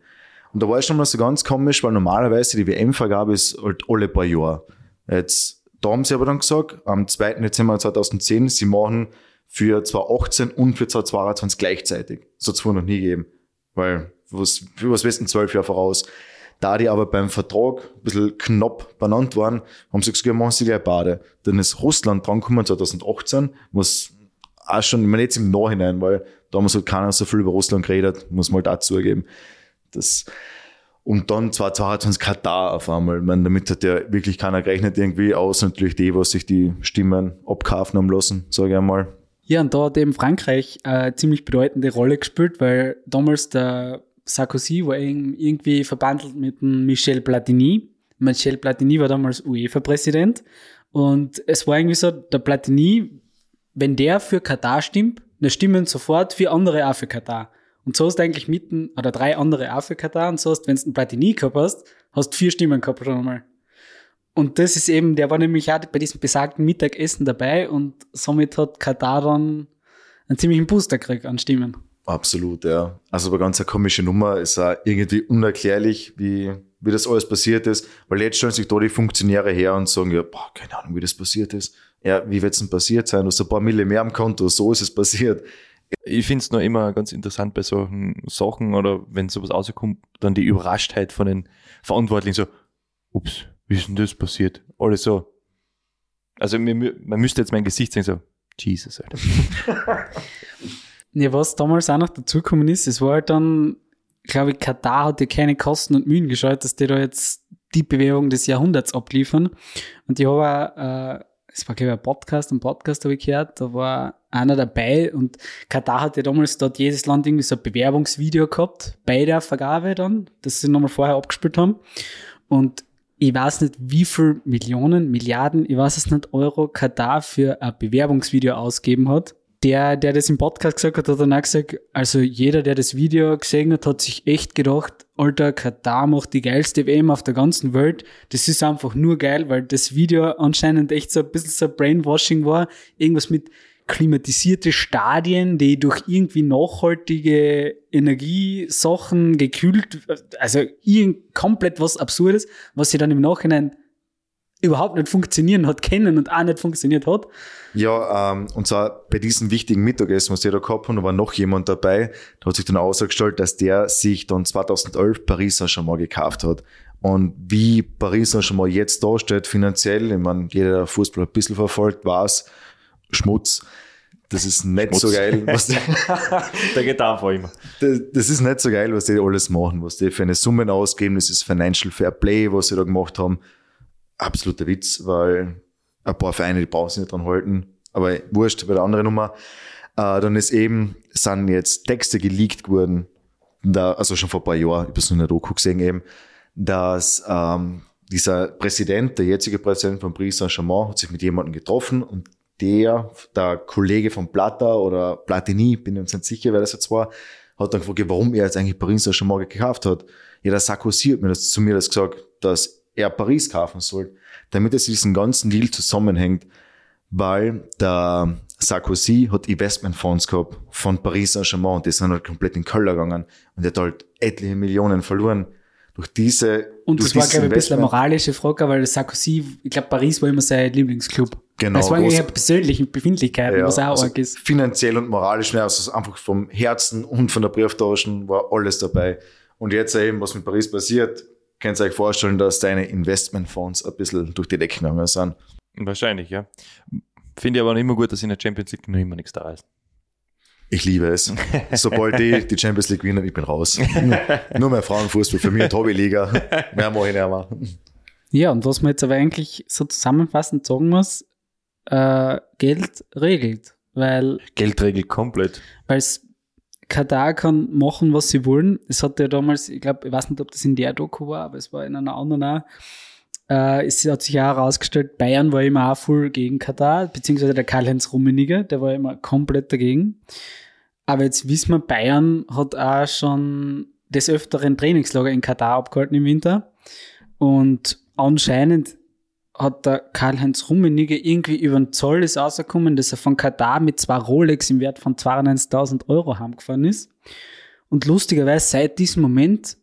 Und da war es schon mal so ganz komisch, weil normalerweise die WM-Vergabe ist halt alle paar Jahre. Jetzt, da haben sie aber dann gesagt, am 2. Dezember 2010, sie machen für 2018 und für 2022 gleichzeitig. So hat es noch nie gegeben. Weil, was, für was wissen zwölf Jahre voraus? Da die aber beim Vertrag ein bisschen knapp benannt waren, haben sie gesagt, machen sie gleich beide. Dann ist Russland drangekommen 2018, was auch schon, ich meine jetzt im Nachhinein, weil damals hat keiner so viel über Russland geredet, muss man halt auch zugeben. Das, und dann 2022 Katar auf einmal. Ich meine, damit hat ja wirklich keiner gerechnet irgendwie, außer natürlich die, was sich die Stimmen abkaufen haben lassen, sage ich einmal. Ja, und da hat eben Frankreich eine ziemlich bedeutende Rolle gespielt, weil damals der Sarkozy war irgendwie verbandelt mit dem Michel Platini. Michel Platini war damals UEFA-Präsident. Und es war irgendwie so, der Platini wenn der für Katar stimmt, dann stimmen sofort vier andere auch für Katar. Und so hast du eigentlich mitten, oder drei andere auch für Katar, und so hast, wenn du einen Platini gehabt hast, hast du vier Stimmen gehabt schon einmal. Und das ist eben, der war nämlich auch bei diesem besagten Mittagessen dabei und somit hat Katar dann einen ziemlichen Booster gekriegt an Stimmen. Absolut, ja. Also eine ganz eine komische Nummer, ist auch irgendwie unerklärlich, wie, wie das alles passiert ist, weil jetzt stellen sich da die Funktionäre her und sagen, ja, boah, keine Ahnung, wie das passiert ist ja, wie wird es denn passiert sein? Du hast ein paar Mille mehr am Konto, so ist es passiert. Ich finde es noch immer ganz interessant bei solchen Sachen oder wenn sowas rauskommt, dann die Überraschtheit von den Verantwortlichen so, ups, wie ist denn das passiert? Alles so. Also man müsste jetzt mein Gesicht sehen, so, Jesus, Alter. ja, was damals auch noch dazugekommen ist, es war halt dann, glaube ich, Katar hat ja keine Kosten und Mühen geschaut, dass die da jetzt die Bewegung des Jahrhunderts abliefern. Und die haben äh, es war, glaube ich, ein Podcast, ein Podcast habe ich gehört, da war einer dabei und Katar hat ja damals dort jedes Land irgendwie so ein Bewerbungsvideo gehabt, bei der Vergabe dann, das sie nochmal vorher abgespielt haben. Und ich weiß nicht, wie viel Millionen, Milliarden, ich weiß es nicht, Euro Katar für ein Bewerbungsvideo ausgeben hat der, der das im Podcast gesagt hat, hat dann auch gesagt, also jeder, der das Video gesehen hat, hat sich echt gedacht, Alter, Katar macht die geilste WM auf der ganzen Welt. Das ist einfach nur geil, weil das Video anscheinend echt so ein bisschen so Brainwashing war. Irgendwas mit klimatisierte Stadien, die durch irgendwie nachhaltige Energiesachen gekühlt, also irgend komplett was Absurdes, was sie dann im Nachhinein überhaupt nicht funktionieren hat kennen und auch nicht funktioniert hat. Ja, ähm, und zwar bei diesem wichtigen Mittagessen, was die da gehabt haben, da war noch jemand dabei, da hat sich dann ausgestellt, dass der sich dann 2011 Paris schon mal gekauft hat. Und wie Paris schon mal jetzt dasteht finanziell, ich meine, jeder, der Fußball ein bisschen verfolgt, weiß, Schmutz. Das ist nicht Schmutz. so geil, was die, Der geht einfach immer. Das, das, ist nicht so geil, was die alles machen, was die für eine Summen ausgeben. Das ist Financial Fair Play, was sie da gemacht haben absoluter Witz, weil ein paar Vereine, die brauchen sich nicht dran halten. Aber wurscht, bei der anderen Nummer. Äh, dann ist eben, sind jetzt Texte geleakt worden, da, also schon vor ein paar Jahren, ich habe es nur in der Doku gesehen eben, dass ähm, dieser Präsident, der jetzige Präsident von Paris Saint-Germain, hat sich mit jemandem getroffen und der, der Kollege von Plata oder Platini, bin ich mir nicht sicher, wer das jetzt war, hat dann gefragt, warum er jetzt eigentlich Paris Saint-Germain gekauft hat. Ja, der Sarkozy hat mir das zu mir das gesagt, dass er Paris kaufen soll, damit es diesen ganzen Deal zusammenhängt, weil der Sarkozy hat Investmentfonds gehabt von Paris Saint-Germain und die sind halt komplett in Köln gegangen und er hat halt etliche Millionen verloren durch diese Und das war, glaube ich, ein bisschen eine moralische Frage, weil Sarkozy, ich glaube, Paris war immer sein Lieblingsclub. Genau. Das war eine persönliche Befindlichkeit, ja, was auch also arg ist. Finanziell und moralisch, also einfach vom Herzen und von der Brieftaschen war alles dabei. Und jetzt eben, was mit Paris passiert, könnt ihr euch vorstellen, dass deine Investmentfonds ein bisschen durch die Decke gegangen sind. Wahrscheinlich, ja. Finde ich aber noch immer gut, dass in der Champions League noch immer nichts da ist. Ich liebe es. Sobald die die Champions League gewinnen, ich bin raus. Nur, mehr Frauenfußball, für mich eine Hobbyliga. Mehr mache ich nicht mehr. Ja, und was man jetzt aber eigentlich so zusammenfassend sagen muss, äh, Geld regelt, weil Geld regelt komplett. weil es Katar kann machen, was sie wollen. Es hat ja damals, ich glaube, ich weiß nicht, ob das in der Doku war, aber es war in einer anderen auch. Äh, es hat sich ja herausgestellt, Bayern war immer auch voll gegen Katar, beziehungsweise der Karl-Heinz Rummenigge, der war immer komplett dagegen. Aber jetzt wissen wir, Bayern hat auch schon des Öfteren Trainingslager in Katar abgehalten im Winter. Und anscheinend hat der Karl-Heinz Rummenigge irgendwie über den Zoll ist rausgekommen, dass er von Katar mit zwei Rolex im Wert von 92.000 Euro heimgefahren ist. Und lustigerweise seit diesem Moment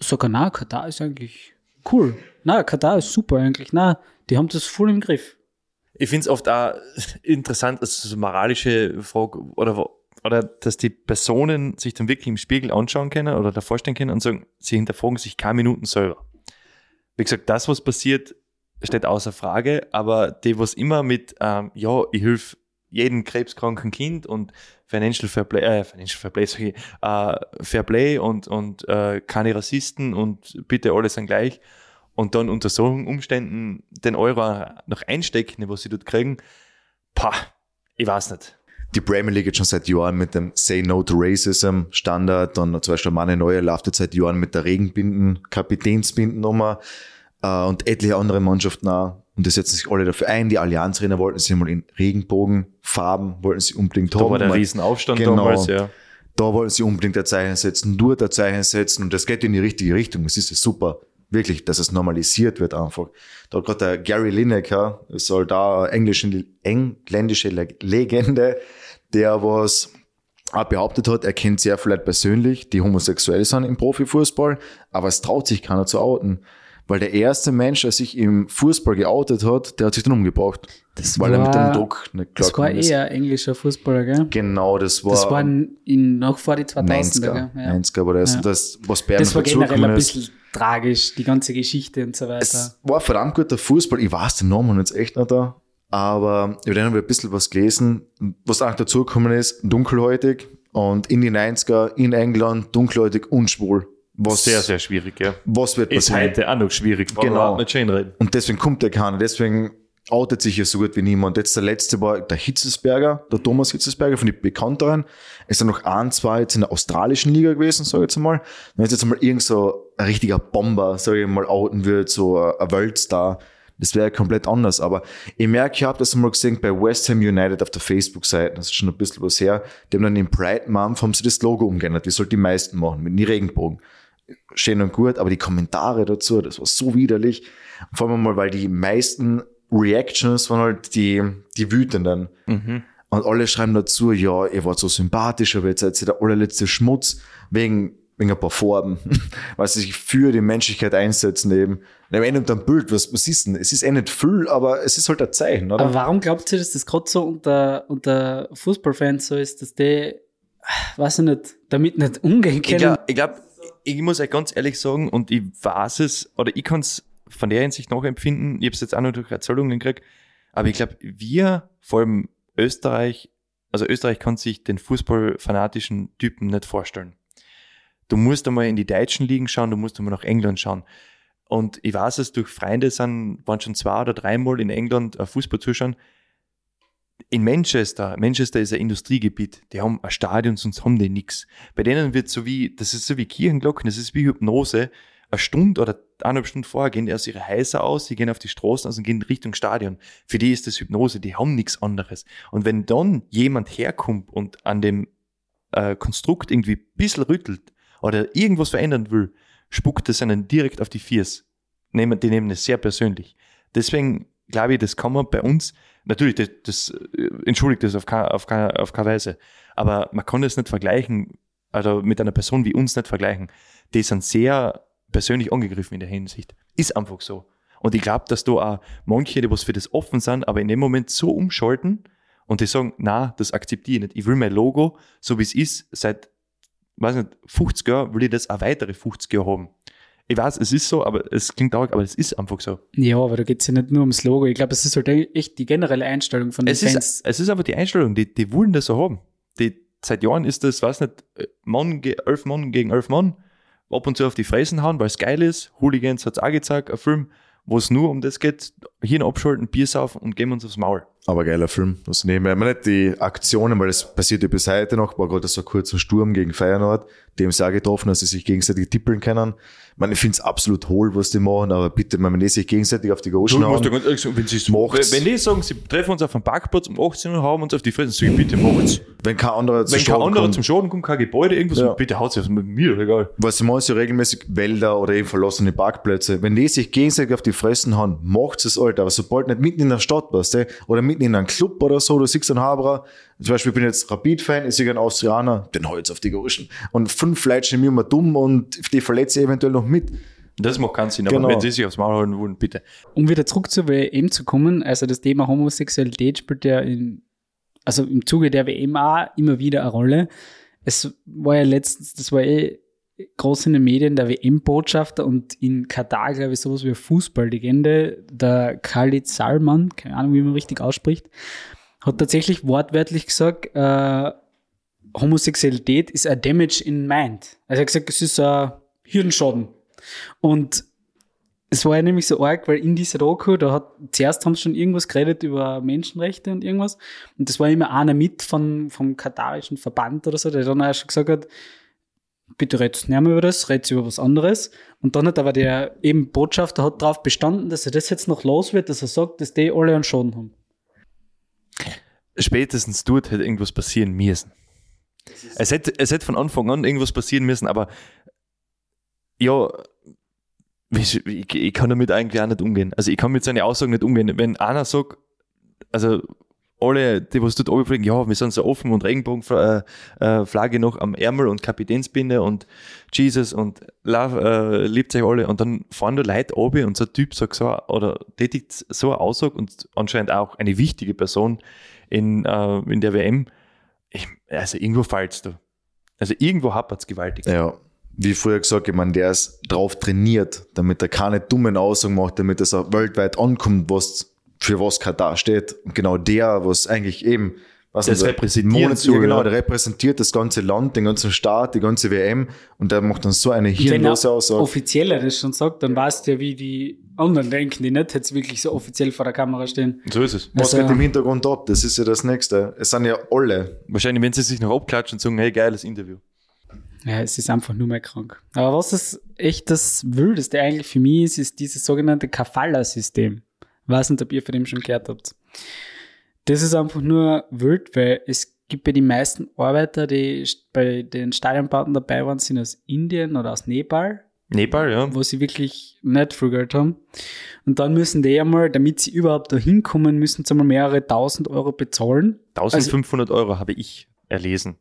sogar, na, Katar ist eigentlich cool. Na, Katar ist super eigentlich. Na, die haben das voll im Griff. Ich finde es oft auch interessant, dass so eine moralische Frage oder, oder dass die Personen sich dann wirklich im Spiegel anschauen können oder da vorstellen können und sagen, sie hinterfragen sich keine Minuten selber. Wie gesagt, das, was passiert, steht außer Frage, aber die, was immer mit, ähm, ja, ich helfe jedem krebskranken Kind und Financial Fair Play, äh, Financial Fair Play, ich, äh, Fair Play und, und äh, keine Rassisten und bitte alle sind gleich und dann unter solchen Umständen den Euro noch einstecken, was sie dort kriegen, pah, ich weiß nicht. Die Premier League hat schon seit Jahren mit dem Say No to Racism Standard und zum Beispiel Mane Neuer läuft jetzt seit Jahren mit der Regenbinden, Kapitänsbindennummer äh, und etliche andere Mannschaften auch. Und das setzen sich alle dafür ein. Die Allianztrainer wollten sie mal in Regenbogenfarben, wollten sie unbedingt Da war der Mal- Riesenaufstand Genau. damals, ja. da wollen sie unbedingt ein Zeichen setzen, dort ein Zeichen setzen und das geht in die richtige Richtung. Das ist ja super. Wirklich, dass es normalisiert wird einfach. Da hat gerade der Gary Lineker, ist halt da englische, engländische Le- Legende, der was auch behauptet hat, er kennt sehr viele Leute persönlich, die homosexuell sind im Profifußball, aber es traut sich keiner zu outen. Weil der erste Mensch, der sich im Fußball geoutet hat, der hat sich dann umgebracht. Das weil er mit war- dem Druck nicht Das war ist. eher englischer Fußballer, gell? Genau, das war, Das war in, noch vor die 2000er, 90er, gell? Ja. 90er, aber das, Ja. das was Bern Das war generell ein ist. bisschen tragisch, die ganze Geschichte und so weiter. Es war verdammt guter Fußball. Ich weiß den Namen jetzt echt nicht da. Aber über den habe ich ein bisschen was gelesen. Was auch dazugekommen ist, dunkelhäutig. Und in die 90er in England dunkelhäutig und schwul. Was, Sehr, sehr schwierig, ja. was wird Ist passieren? heute auch noch schwierig. Genau. Nicht schön reden. Und deswegen kommt der keiner. Deswegen outet sich ja so gut wie niemand. Jetzt der letzte war der Hitzesberger, der Thomas Hitzesberger von den Bekannteren. Es sind noch ein, zwei jetzt in der australischen Liga gewesen, sage ich jetzt mal. Wenn jetzt jetzt mal irgend so ein richtiger Bomber, sage ich mal, outen wird, so ein Weltstar, das wäre komplett anders. Aber ich merke, ich habe das mal gesehen bei West Ham United auf der Facebook-Seite, das ist schon ein bisschen was her. Die haben dann im Pride Month haben sie das Logo umgeändert, wie halt die meisten machen, mit den Regenbogen schön und gut, aber die Kommentare dazu, das war so widerlich. Vor allem mal, weil die meisten Reactions waren halt die, die wütenden. Und alle schreiben dazu, ja, ihr wart so sympathisch, aber jetzt seid ihr der allerletzte Schmutz wegen, wegen ein paar Farben, weil sie sich für die Menschlichkeit einsetzen eben. Und am Ende unter dem Bild, was, was ist denn? Es ist eh nicht viel, aber es ist halt ein Zeichen, oder? Aber warum glaubt ihr, dass das gerade so unter, unter Fußballfans so ist, dass die, weiß ich nicht, damit nicht umgehen Ich können? glaube, ich, glaub, ich muss euch ganz ehrlich sagen, und ich weiß es, oder ich kann es von der Hinsicht nachempfinden, ich habe es jetzt auch noch durch Erzählungen gekriegt, aber ich glaube, wir, vor allem Österreich, also Österreich kann sich den fußballfanatischen Typen nicht vorstellen. Du musst einmal in die deutschen Ligen schauen, du musst einmal nach England schauen. Und ich weiß es, durch Freunde sind, waren schon zwei oder dreimal in England äh, Fußball zuschauen. In Manchester, Manchester ist ein Industriegebiet, die haben ein Stadion, sonst haben die nichts. Bei denen wird so wie, das ist so wie Kirchenglocken, das ist wie Hypnose. Eine Stunde oder eineinhalb Stunden vorher gehen die aus ihre Häuser aus, sie gehen auf die Straßen aus und gehen Richtung Stadion. Für die ist das Hypnose, die haben nichts anderes. Und wenn dann jemand herkommt und an dem äh, Konstrukt irgendwie ein bisschen rüttelt oder irgendwas verändern will, spuckt es einen direkt auf die. Nehmen, die nehmen es sehr persönlich. Deswegen glaube ich, das kann man bei uns, natürlich, das, das äh, entschuldigt das auf keine, auf, keine, auf keine Weise, aber man kann das nicht vergleichen, also mit einer Person wie uns nicht vergleichen. Die sind sehr persönlich angegriffen in der Hinsicht. Ist einfach so. Und ich glaube, dass da auch manche, die was für das offen sind, aber in dem Moment so umschalten und die sagen, na, das akzeptiere ich nicht. Ich will mein Logo, so wie es ist, seit, weiß nicht, 50 Jahren will ich das auch weitere 50 Jahre haben. Ich weiß, es ist so, aber es klingt traurig, aber es ist einfach so. Ja, aber da geht es ja nicht nur ums Logo. Ich glaube, es ist halt echt die generelle Einstellung von den Es Fans. ist, es ist aber die Einstellung, die, die wollen das so haben. Die, seit Jahren ist das, weiß nicht, Mann, ge- elf Mann gegen elf Mann, ab und zu auf die Fressen hauen, weil es geil ist. Hooligans hat es auch gezeigt, ein Film, wo es nur um das geht, Hirn abschalten, Bier saufen und geben uns aufs Maul. Aber geiler Film. Also nehmen wir nicht die Aktionen, weil das passiert ja bis heute noch, war gerade so ein kurzer Sturm gegen Feyenoord, haben sie auch getroffen, dass sie sich gegenseitig tippeln können. Ich meine, ich finde es absolut hohl, was die machen, aber bitte, wenn die sich gegenseitig auf die Goschen hauen. wenn, sie wenn die sagen, sie treffen uns auf dem Parkplatz um 18 Uhr, hauen uns auf die Fresse, sag ich, bitte macht's. Wenn kein anderer zu Wenn kein Schaden anderer kommt. zum Schaden kommt, kein Gebäude, irgendwas, Ja. bitte haut sich mit mir, egal. was sie machen, so regelmäßig Wälder oder eben verlassene Parkplätze. Wenn die sich gegenseitig auf die Fressen hauen, macht's es, Alter. Aber sobald nicht mitten in der Stadt warst, ey, oder mitten in einem Club oder so, du siehst einen Haberer, zum Beispiel, ich bin jetzt Rapid-Fan, ich sehe einen Austrianer, den ich jetzt auf die Goschen. Und fünf Leute stehen mir immer dumm und die verletze ich eventuell noch mit. Das macht keinen Sinn, aber Genau. wenn sie sich aufs Maul holen wollen, bitte. Um wieder zurück zur WM zu kommen, also das Thema Homosexualität spielt ja in, also im Zuge der WM auch immer wieder eine Rolle. Es war ja letztens, das war eh groß in den Medien, der WM-Botschafter und in Katar, glaube ich, sowas wie eine Fußballlegende, der Khalid Salman, keine Ahnung, wie man richtig ausspricht, hat tatsächlich wortwörtlich gesagt, äh, Homosexualität ist a damage in mind. Also er hat gesagt, es ist ein Hirnschaden. Und es war ja nämlich so arg, weil in dieser Doku, da hat, zuerst haben sie schon irgendwas geredet über Menschenrechte und irgendwas. Und das war immer einer mit von, vom katarischen Verband oder so, der dann auch schon gesagt hat, bitte red's nicht mehr über das, red's über was anderes. Und dann hat aber der eben Botschafter hat darauf bestanden, dass er das jetzt noch los wird, dass er sagt, dass die alle einen Schaden haben. Spätestens dort hätte irgendwas passieren müssen. Es hätte, es hätte von Anfang an irgendwas passieren müssen, aber ja, ich, ich kann damit eigentlich auch nicht umgehen. Also ich kann mit seinen Aussagen nicht umgehen. Wenn einer sagt, also alle, die was dort oben fliegen, ja, wir sind so offen und Regenbogenflagge äh, Flagge noch am Ärmel und Kapitänsbinde und Jesus und love, äh, liebt euch alle und dann fahren da Leute oben und so ein Typ sagt so oder tätigt so eine Aussage und anscheinend auch eine wichtige Person in, äh, in der WM. Ich, also irgendwo fällt's da. Also irgendwo hapert's gewaltig. Ja. Wie früher gesagt, ich meine, der ist drauf trainiert, damit er keine dummen Aussagen macht, damit es auch weltweit ankommt, was für was Katar steht. Und genau der, was eigentlich eben, was Das repräsentiert so, genau, der repräsentiert das ganze Land, den ganzen Staat, die ganze WM und der macht dann so eine Wenn hirnlose Aussage. offizieller das schon sagt, dann weißt du ja, wie die anderen denken, die nicht jetzt wirklich so offiziell vor der Kamera stehen. So ist es. Was Also- geht im Hintergrund ab? Das ist ja das Nächste. Es sind ja alle. Wahrscheinlich, wenn sie sich noch abklatschen und sagen, hey, geiles Interview. Ja, es ist einfach nur mehr krank. Aber was das echt das Wildeste eigentlich für mich ist, ist dieses sogenannte Kafala-System. Weiß nicht, ob ihr von dem schon gehört habt. Das ist einfach nur wild, weil es gibt ja die meisten Arbeiter, die bei den Stadionbauten dabei waren, sind aus Indien oder aus Nepal, Nepal, ja. wo sie wirklich nicht viel Geld haben. Und dann müssen die einmal, damit sie überhaupt da hinkommen, müssen sie einmal mehrere tausend Euro bezahlen. 1500 Euro habe ich erlesen.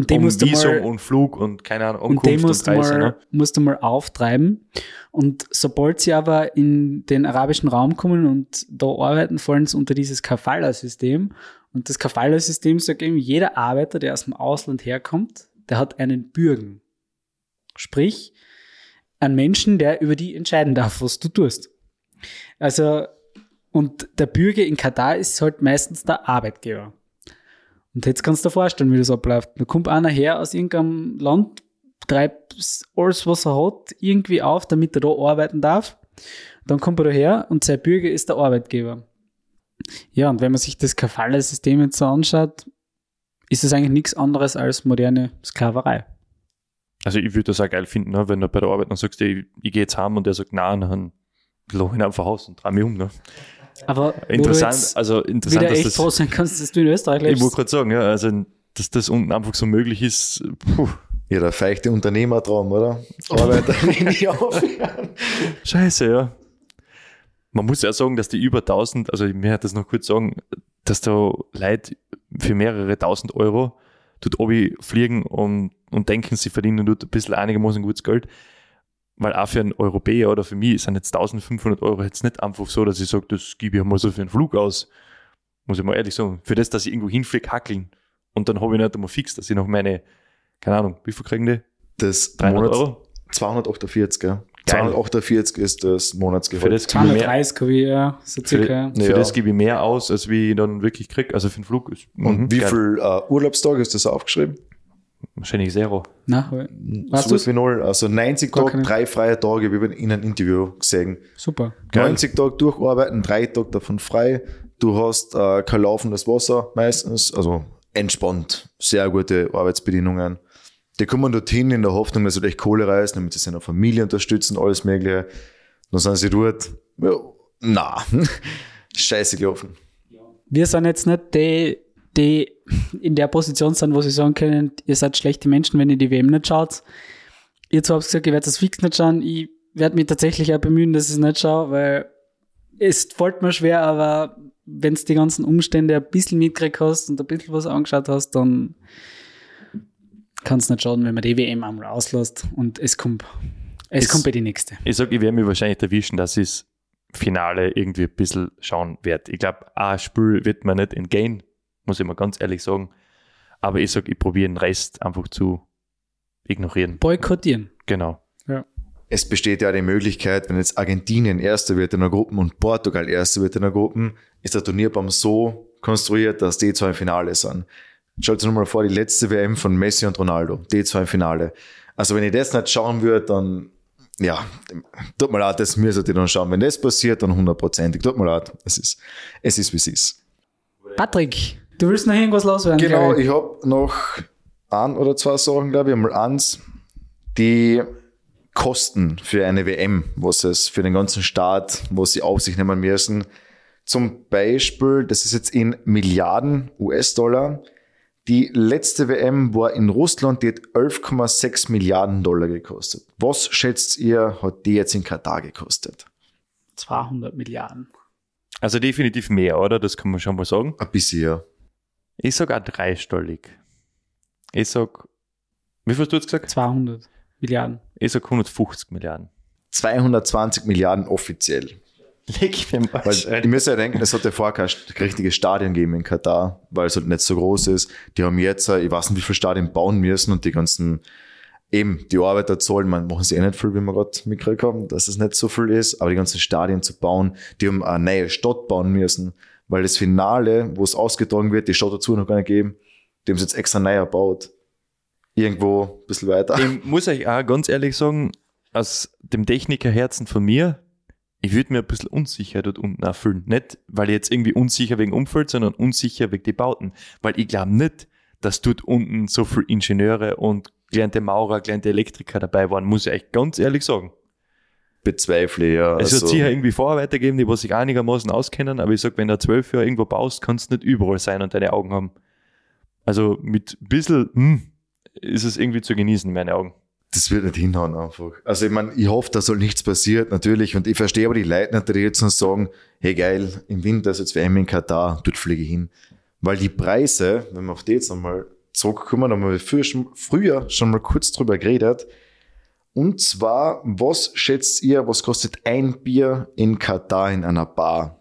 Und um musst du Visum mal, und Flug und keine Ahnung, und den musst du, Reise. mal, Ne? musst du mal auftreiben. Und sobald sie aber in den arabischen Raum kommen und da arbeiten, fallen sie unter dieses Kafala-System. Und das Kafala-System sagt eben, jeder Arbeiter, der aus dem Ausland herkommt, der hat einen Bürgen. Sprich, einen Menschen, der über die entscheiden darf, was du tust. Also, und der Bürger in Katar ist halt meistens der Arbeitgeber. Und jetzt kannst du dir vorstellen, wie das abläuft. Da kommt einer her aus irgendeinem Land, treibt alles, was er hat, irgendwie auf, damit er da arbeiten darf. Dann kommt er da her und sein Bürger ist der Arbeitgeber. Ja, und wenn man sich das Kafala-System jetzt so anschaut, ist es eigentlich nichts anderes als moderne Sklaverei. Also ich würde das auch geil finden, ne? wenn du bei der Arbeit dann sagst, ich, ich gehe jetzt heim und der sagt, nein, dann lass ihn einfach aus und dreh mich um. Ne? Aber Interessant, also interessant, dass echt das, froh sein kannst, dass du in Österreich ich lebst. wollte gerade sagen, ja, also dass das unten einfach so möglich ist, puh, Ja, der feichte Unternehmertraum, oder? Arbeiter wenig aufhören. scheiße, ja. Man muss ja sagen, dass die über 1000, also ich möchte das noch kurz sagen, dass da Leute für mehrere tausend Euro dort obi fliegen und, und denken, sie verdienen dort ein bisschen einigermaßen gutes Geld. Weil auch für einen Europäer oder für mich sind jetzt 1500 Euro jetzt nicht einfach so, dass ich sage, das gebe ich mal so für einen Flug aus. Muss ich mal ehrlich sagen. Für das, dass ich irgendwo hinfliege, hackeln. Und dann habe ich nicht einmal fix, dass ich noch meine, keine Ahnung, wie viel kriegen die? Das 300 Monats- Euro? 248, ja. 248 ist das Monatsgehalt. Für das gebe ich mehr, 230 habe ich, ja, so für, circa. für Ja. das gebe ich mehr aus, als wie ich dann wirklich krieg. Also für den Flug ist Und mhm, wie geil. viel äh, Urlaubstage ist das aufgeschrieben? Wahrscheinlich Zero. Nein, weil- weißt so was wie null. Also 90 Gar Tage, keine. drei freie Tage, wie wir in einem Interview gesehen. super. Geil. 90 Tage durcharbeiten, drei Tage davon frei. Du hast äh, kein laufendes Wasser meistens, also entspannt. Sehr gute Arbeitsbedingungen. Die kommen dorthin in der Hoffnung, dass sie echt Kohle reißen, damit sie seine Familie unterstützen, alles Mögliche. Dann sind sie dort. Ja, na, scheiße gelaufen. Wir sind jetzt nicht die, die in der Position sind, wo sie sagen können, ihr seid schlechte Menschen, wenn ihr die WM nicht schaut. Ihr zwei habt gesagt, ihr werdet das fix nicht schauen. Ich werde mich tatsächlich auch bemühen, dass ich es nicht schaue, weil es fällt mir schwer, aber wenn du die ganzen Umstände ein bisschen mitgekriegt hast und ein bisschen was angeschaut hast, dann kann es nicht schaden, wenn man die WM einmal auslässt und es kommt, es Ist- kommt bei die nächste. Ich sag, ich werde mich wahrscheinlich erwischen, dass ich das Finale irgendwie ein bisschen schauen werde. Ich glaube, ein Spiel wird mir nicht entgehen, muss ich mal ganz ehrlich sagen. Aber ich sag, ich probiere den Rest einfach zu ignorieren. Boykottieren. Genau. Es besteht ja die Möglichkeit, wenn jetzt Argentinien Erster wird in der Gruppe und Portugal Erster wird in der Gruppe, ist der Turnierbaum so konstruiert, dass die zwei im Finale sind. Schaut euch nur mal vor, die letzte WM von Messi und Ronaldo, die zwei im Finale. Also wenn ich das nicht schauen würde, dann, ja, tut mir leid, das müsstet ihr dann schauen. Wenn das passiert, dann hundertprozentig. Tut mir leid, es ist, es ist, wie es ist. Patrick, du willst noch irgendwas loswerden? Genau, ich. ich habe noch ein oder zwei Sachen, glaube ich. Einmal eins, die Kosten für eine WM, was es für den ganzen Staat, was sie auf sich nehmen müssen. Zum Beispiel, das ist jetzt in Milliarden US-Dollar. Die letzte WM war in Russland, die hat 11,6 Milliarden Dollar gekostet. Was schätzt ihr, hat die jetzt in Katar gekostet? 200 Milliarden. Also definitiv mehr, oder? Das kann man schon mal sagen. Ein bisschen, ja. Ich sag auch dreistellig. Ich sag, wie viel hast du jetzt gesagt? 200 Milliarden. Ich sag 150 Milliarden. 220 Milliarden offiziell. Leg mir mal. Weil, ich muss ja denken, es hat ja vorher kein richtiges Stadion gegeben in Katar, weil es halt nicht so groß ist. Die haben jetzt, äh, ich weiß nicht, wie viele Stadien bauen müssen und die ganzen, eben, die Arbeiter zahlen, man machen sie eh nicht viel, wie wir gerade mitgekriegt haben, dass es nicht so viel ist, aber die ganzen Stadien zu bauen, die haben eine neue Stadt bauen müssen, weil das Finale, wo es ausgetragen wird, die Stadt dazu noch gar nicht geben, haben es jetzt extra neu erbaut. Irgendwo ein bisschen weiter. Ich muss euch auch ganz ehrlich sagen, aus dem Technikerherzen von mir, ich würde mir ein bisschen unsicher dort unten erfüllen. Nicht, weil ich jetzt irgendwie unsicher wegen Umfeld, sondern unsicher wegen die Bauten. Weil ich glaube nicht, dass dort unten so viele Ingenieure und gelernte Maurer, gelernte Elektriker dabei waren, muss ich euch ganz ehrlich sagen. Bezweifle, ja. Es also- wird sicher irgendwie Vorarbeiter geben, die was sich einigermaßen auskennen, aber ich sag, wenn du zwölf Jahre irgendwo baust, kannst du nicht überall sein und deine Augen haben. Also mit ein bisschen, hm, ist es irgendwie zu genießen in meinen Augen. das wird nicht hinhauen einfach. Also ich meine, ich hoffe, da soll nichts passiert, natürlich. Und ich verstehe aber die Leute nicht, die jetzt noch sagen, hey geil, im Winter ist jetzt WM in Katar, dort fliege ich hin. Weil die Preise, wenn wir auf die jetzt nochmal zurückkommen, da haben wir früher schon, früher schon mal kurz drüber geredet. Und zwar, was schätzt ihr, was kostet ein Bier in Katar in einer Bar?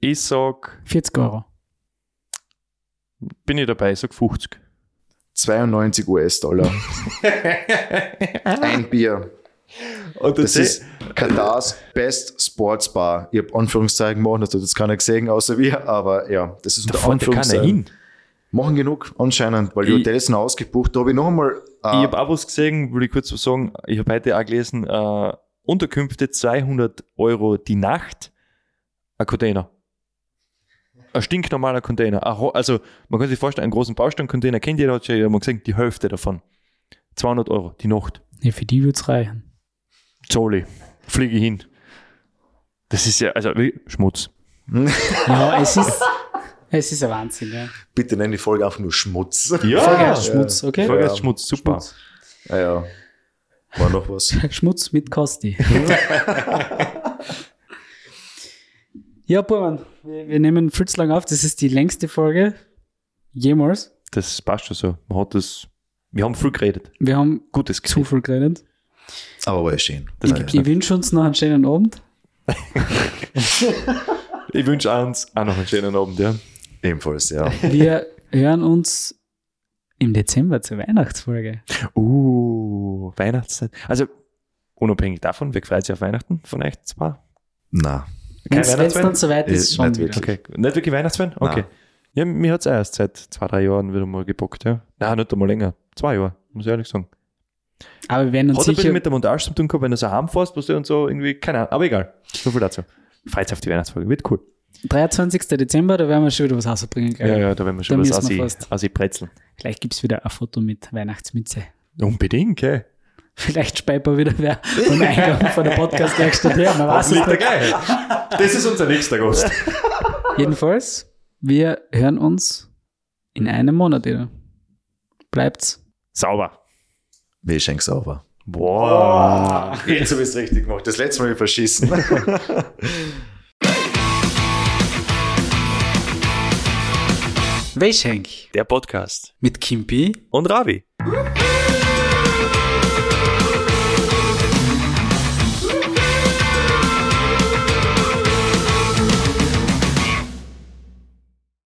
Ich sag, 40 Euro. bin ich dabei, ich sag 50. 92 US-Dollar. ein Bier. Und Das ist Katars Best Sports Bar. Ich habe Anführungszeichen gemacht, das hat jetzt keiner gesehen, außer wir, aber ja, das ist da unter fährt ja keiner Anführungszeichen. hin. Machen genug anscheinend, weil die Ich- Hotels sind ausgebucht. Da habe ich noch einmal. Ich Äh, habe auch was gesehen, will ich kurz was sagen. Ich habe heute auch gelesen, äh, Unterkünfte 200 Euro die Nacht, ein Container. Ein stinknormaler Container. Also, man kann sich vorstellen, einen großen Baustellencontainer kennt jeder, hat schon jeder mal gesehen, die Hälfte davon. 200 Euro die Nacht. Ja, für die wird's reichen. Zoli. Fliege ich hin. Das ist ja, also, wie- Schmutz. Ja, es ist, es ist ein Wahnsinn, ja. bitte nenn die Folge einfach nur Schmutz. Ja. Folge heißt Schmutz, okay? Folge Ja. Schmutz, super. Schmutz. Ja, ja. War noch was. Schmutz mit Kosti. ja, Burman, wir, wir nehmen viel zu lang auf. Das ist die längste Folge jemals. Das passt schon so. Man hat das, wir haben viel geredet. Wir haben Gutes zu gesehen. viel geredet. Aber war ja schön. Das Ja, Ich wünsche uns noch einen schönen Abend. Ich wünsche uns auch noch einen schönen Abend, ja. Ebenfalls, ja. Wir hören uns im Dezember zur Weihnachtsfolge. Uh, Weihnachtszeit. Also, unabhängig davon, wer freut sich auf Weihnachten von euch zwei? Na, Wenn Kein es Weihnachtsfan? dann soweit ist, Äh, schon nicht wirklich. Okay, nicht wirklich Weihnachtsfan? Okay. Ja, mir hat es erst seit zwei, drei Jahren wieder mal gebockt, ja. Nein, nicht einmal länger. Zwei Jahre, muss ich ehrlich sagen. Aber wir werden uns Hat ein bisschen sicher, mit der Montage zu tun gehabt, wenn du so heimfährst, was du und so irgendwie, keine Ahnung, aber egal. So viel dazu. Freut sich auf die Weihnachtsfolge, wird cool. 23. Dezember, da werden wir schon wieder was rausbringen. glaub Ja, ja, da werden wir schon Da was wir aus fast. die brezeln. Vielleicht gibt es wieder ein Foto mit Weihnachtsmütze. Unbedingt, okay. Vielleicht speit man wieder wer beim Eingang von der Podcast-Werkstatt her. Man weiß es nicht. Geil. Das ist unser nächster Gast. Jedenfalls, wir hören uns in einem Monat wieder. Bleibt's. Sauber. wir schenken sauber. Boah. Jetzt habe ich es richtig gemacht. Das letzte Mal verschissen. Welch Hank? Der Podcast. Mit Kimpi und Ravi.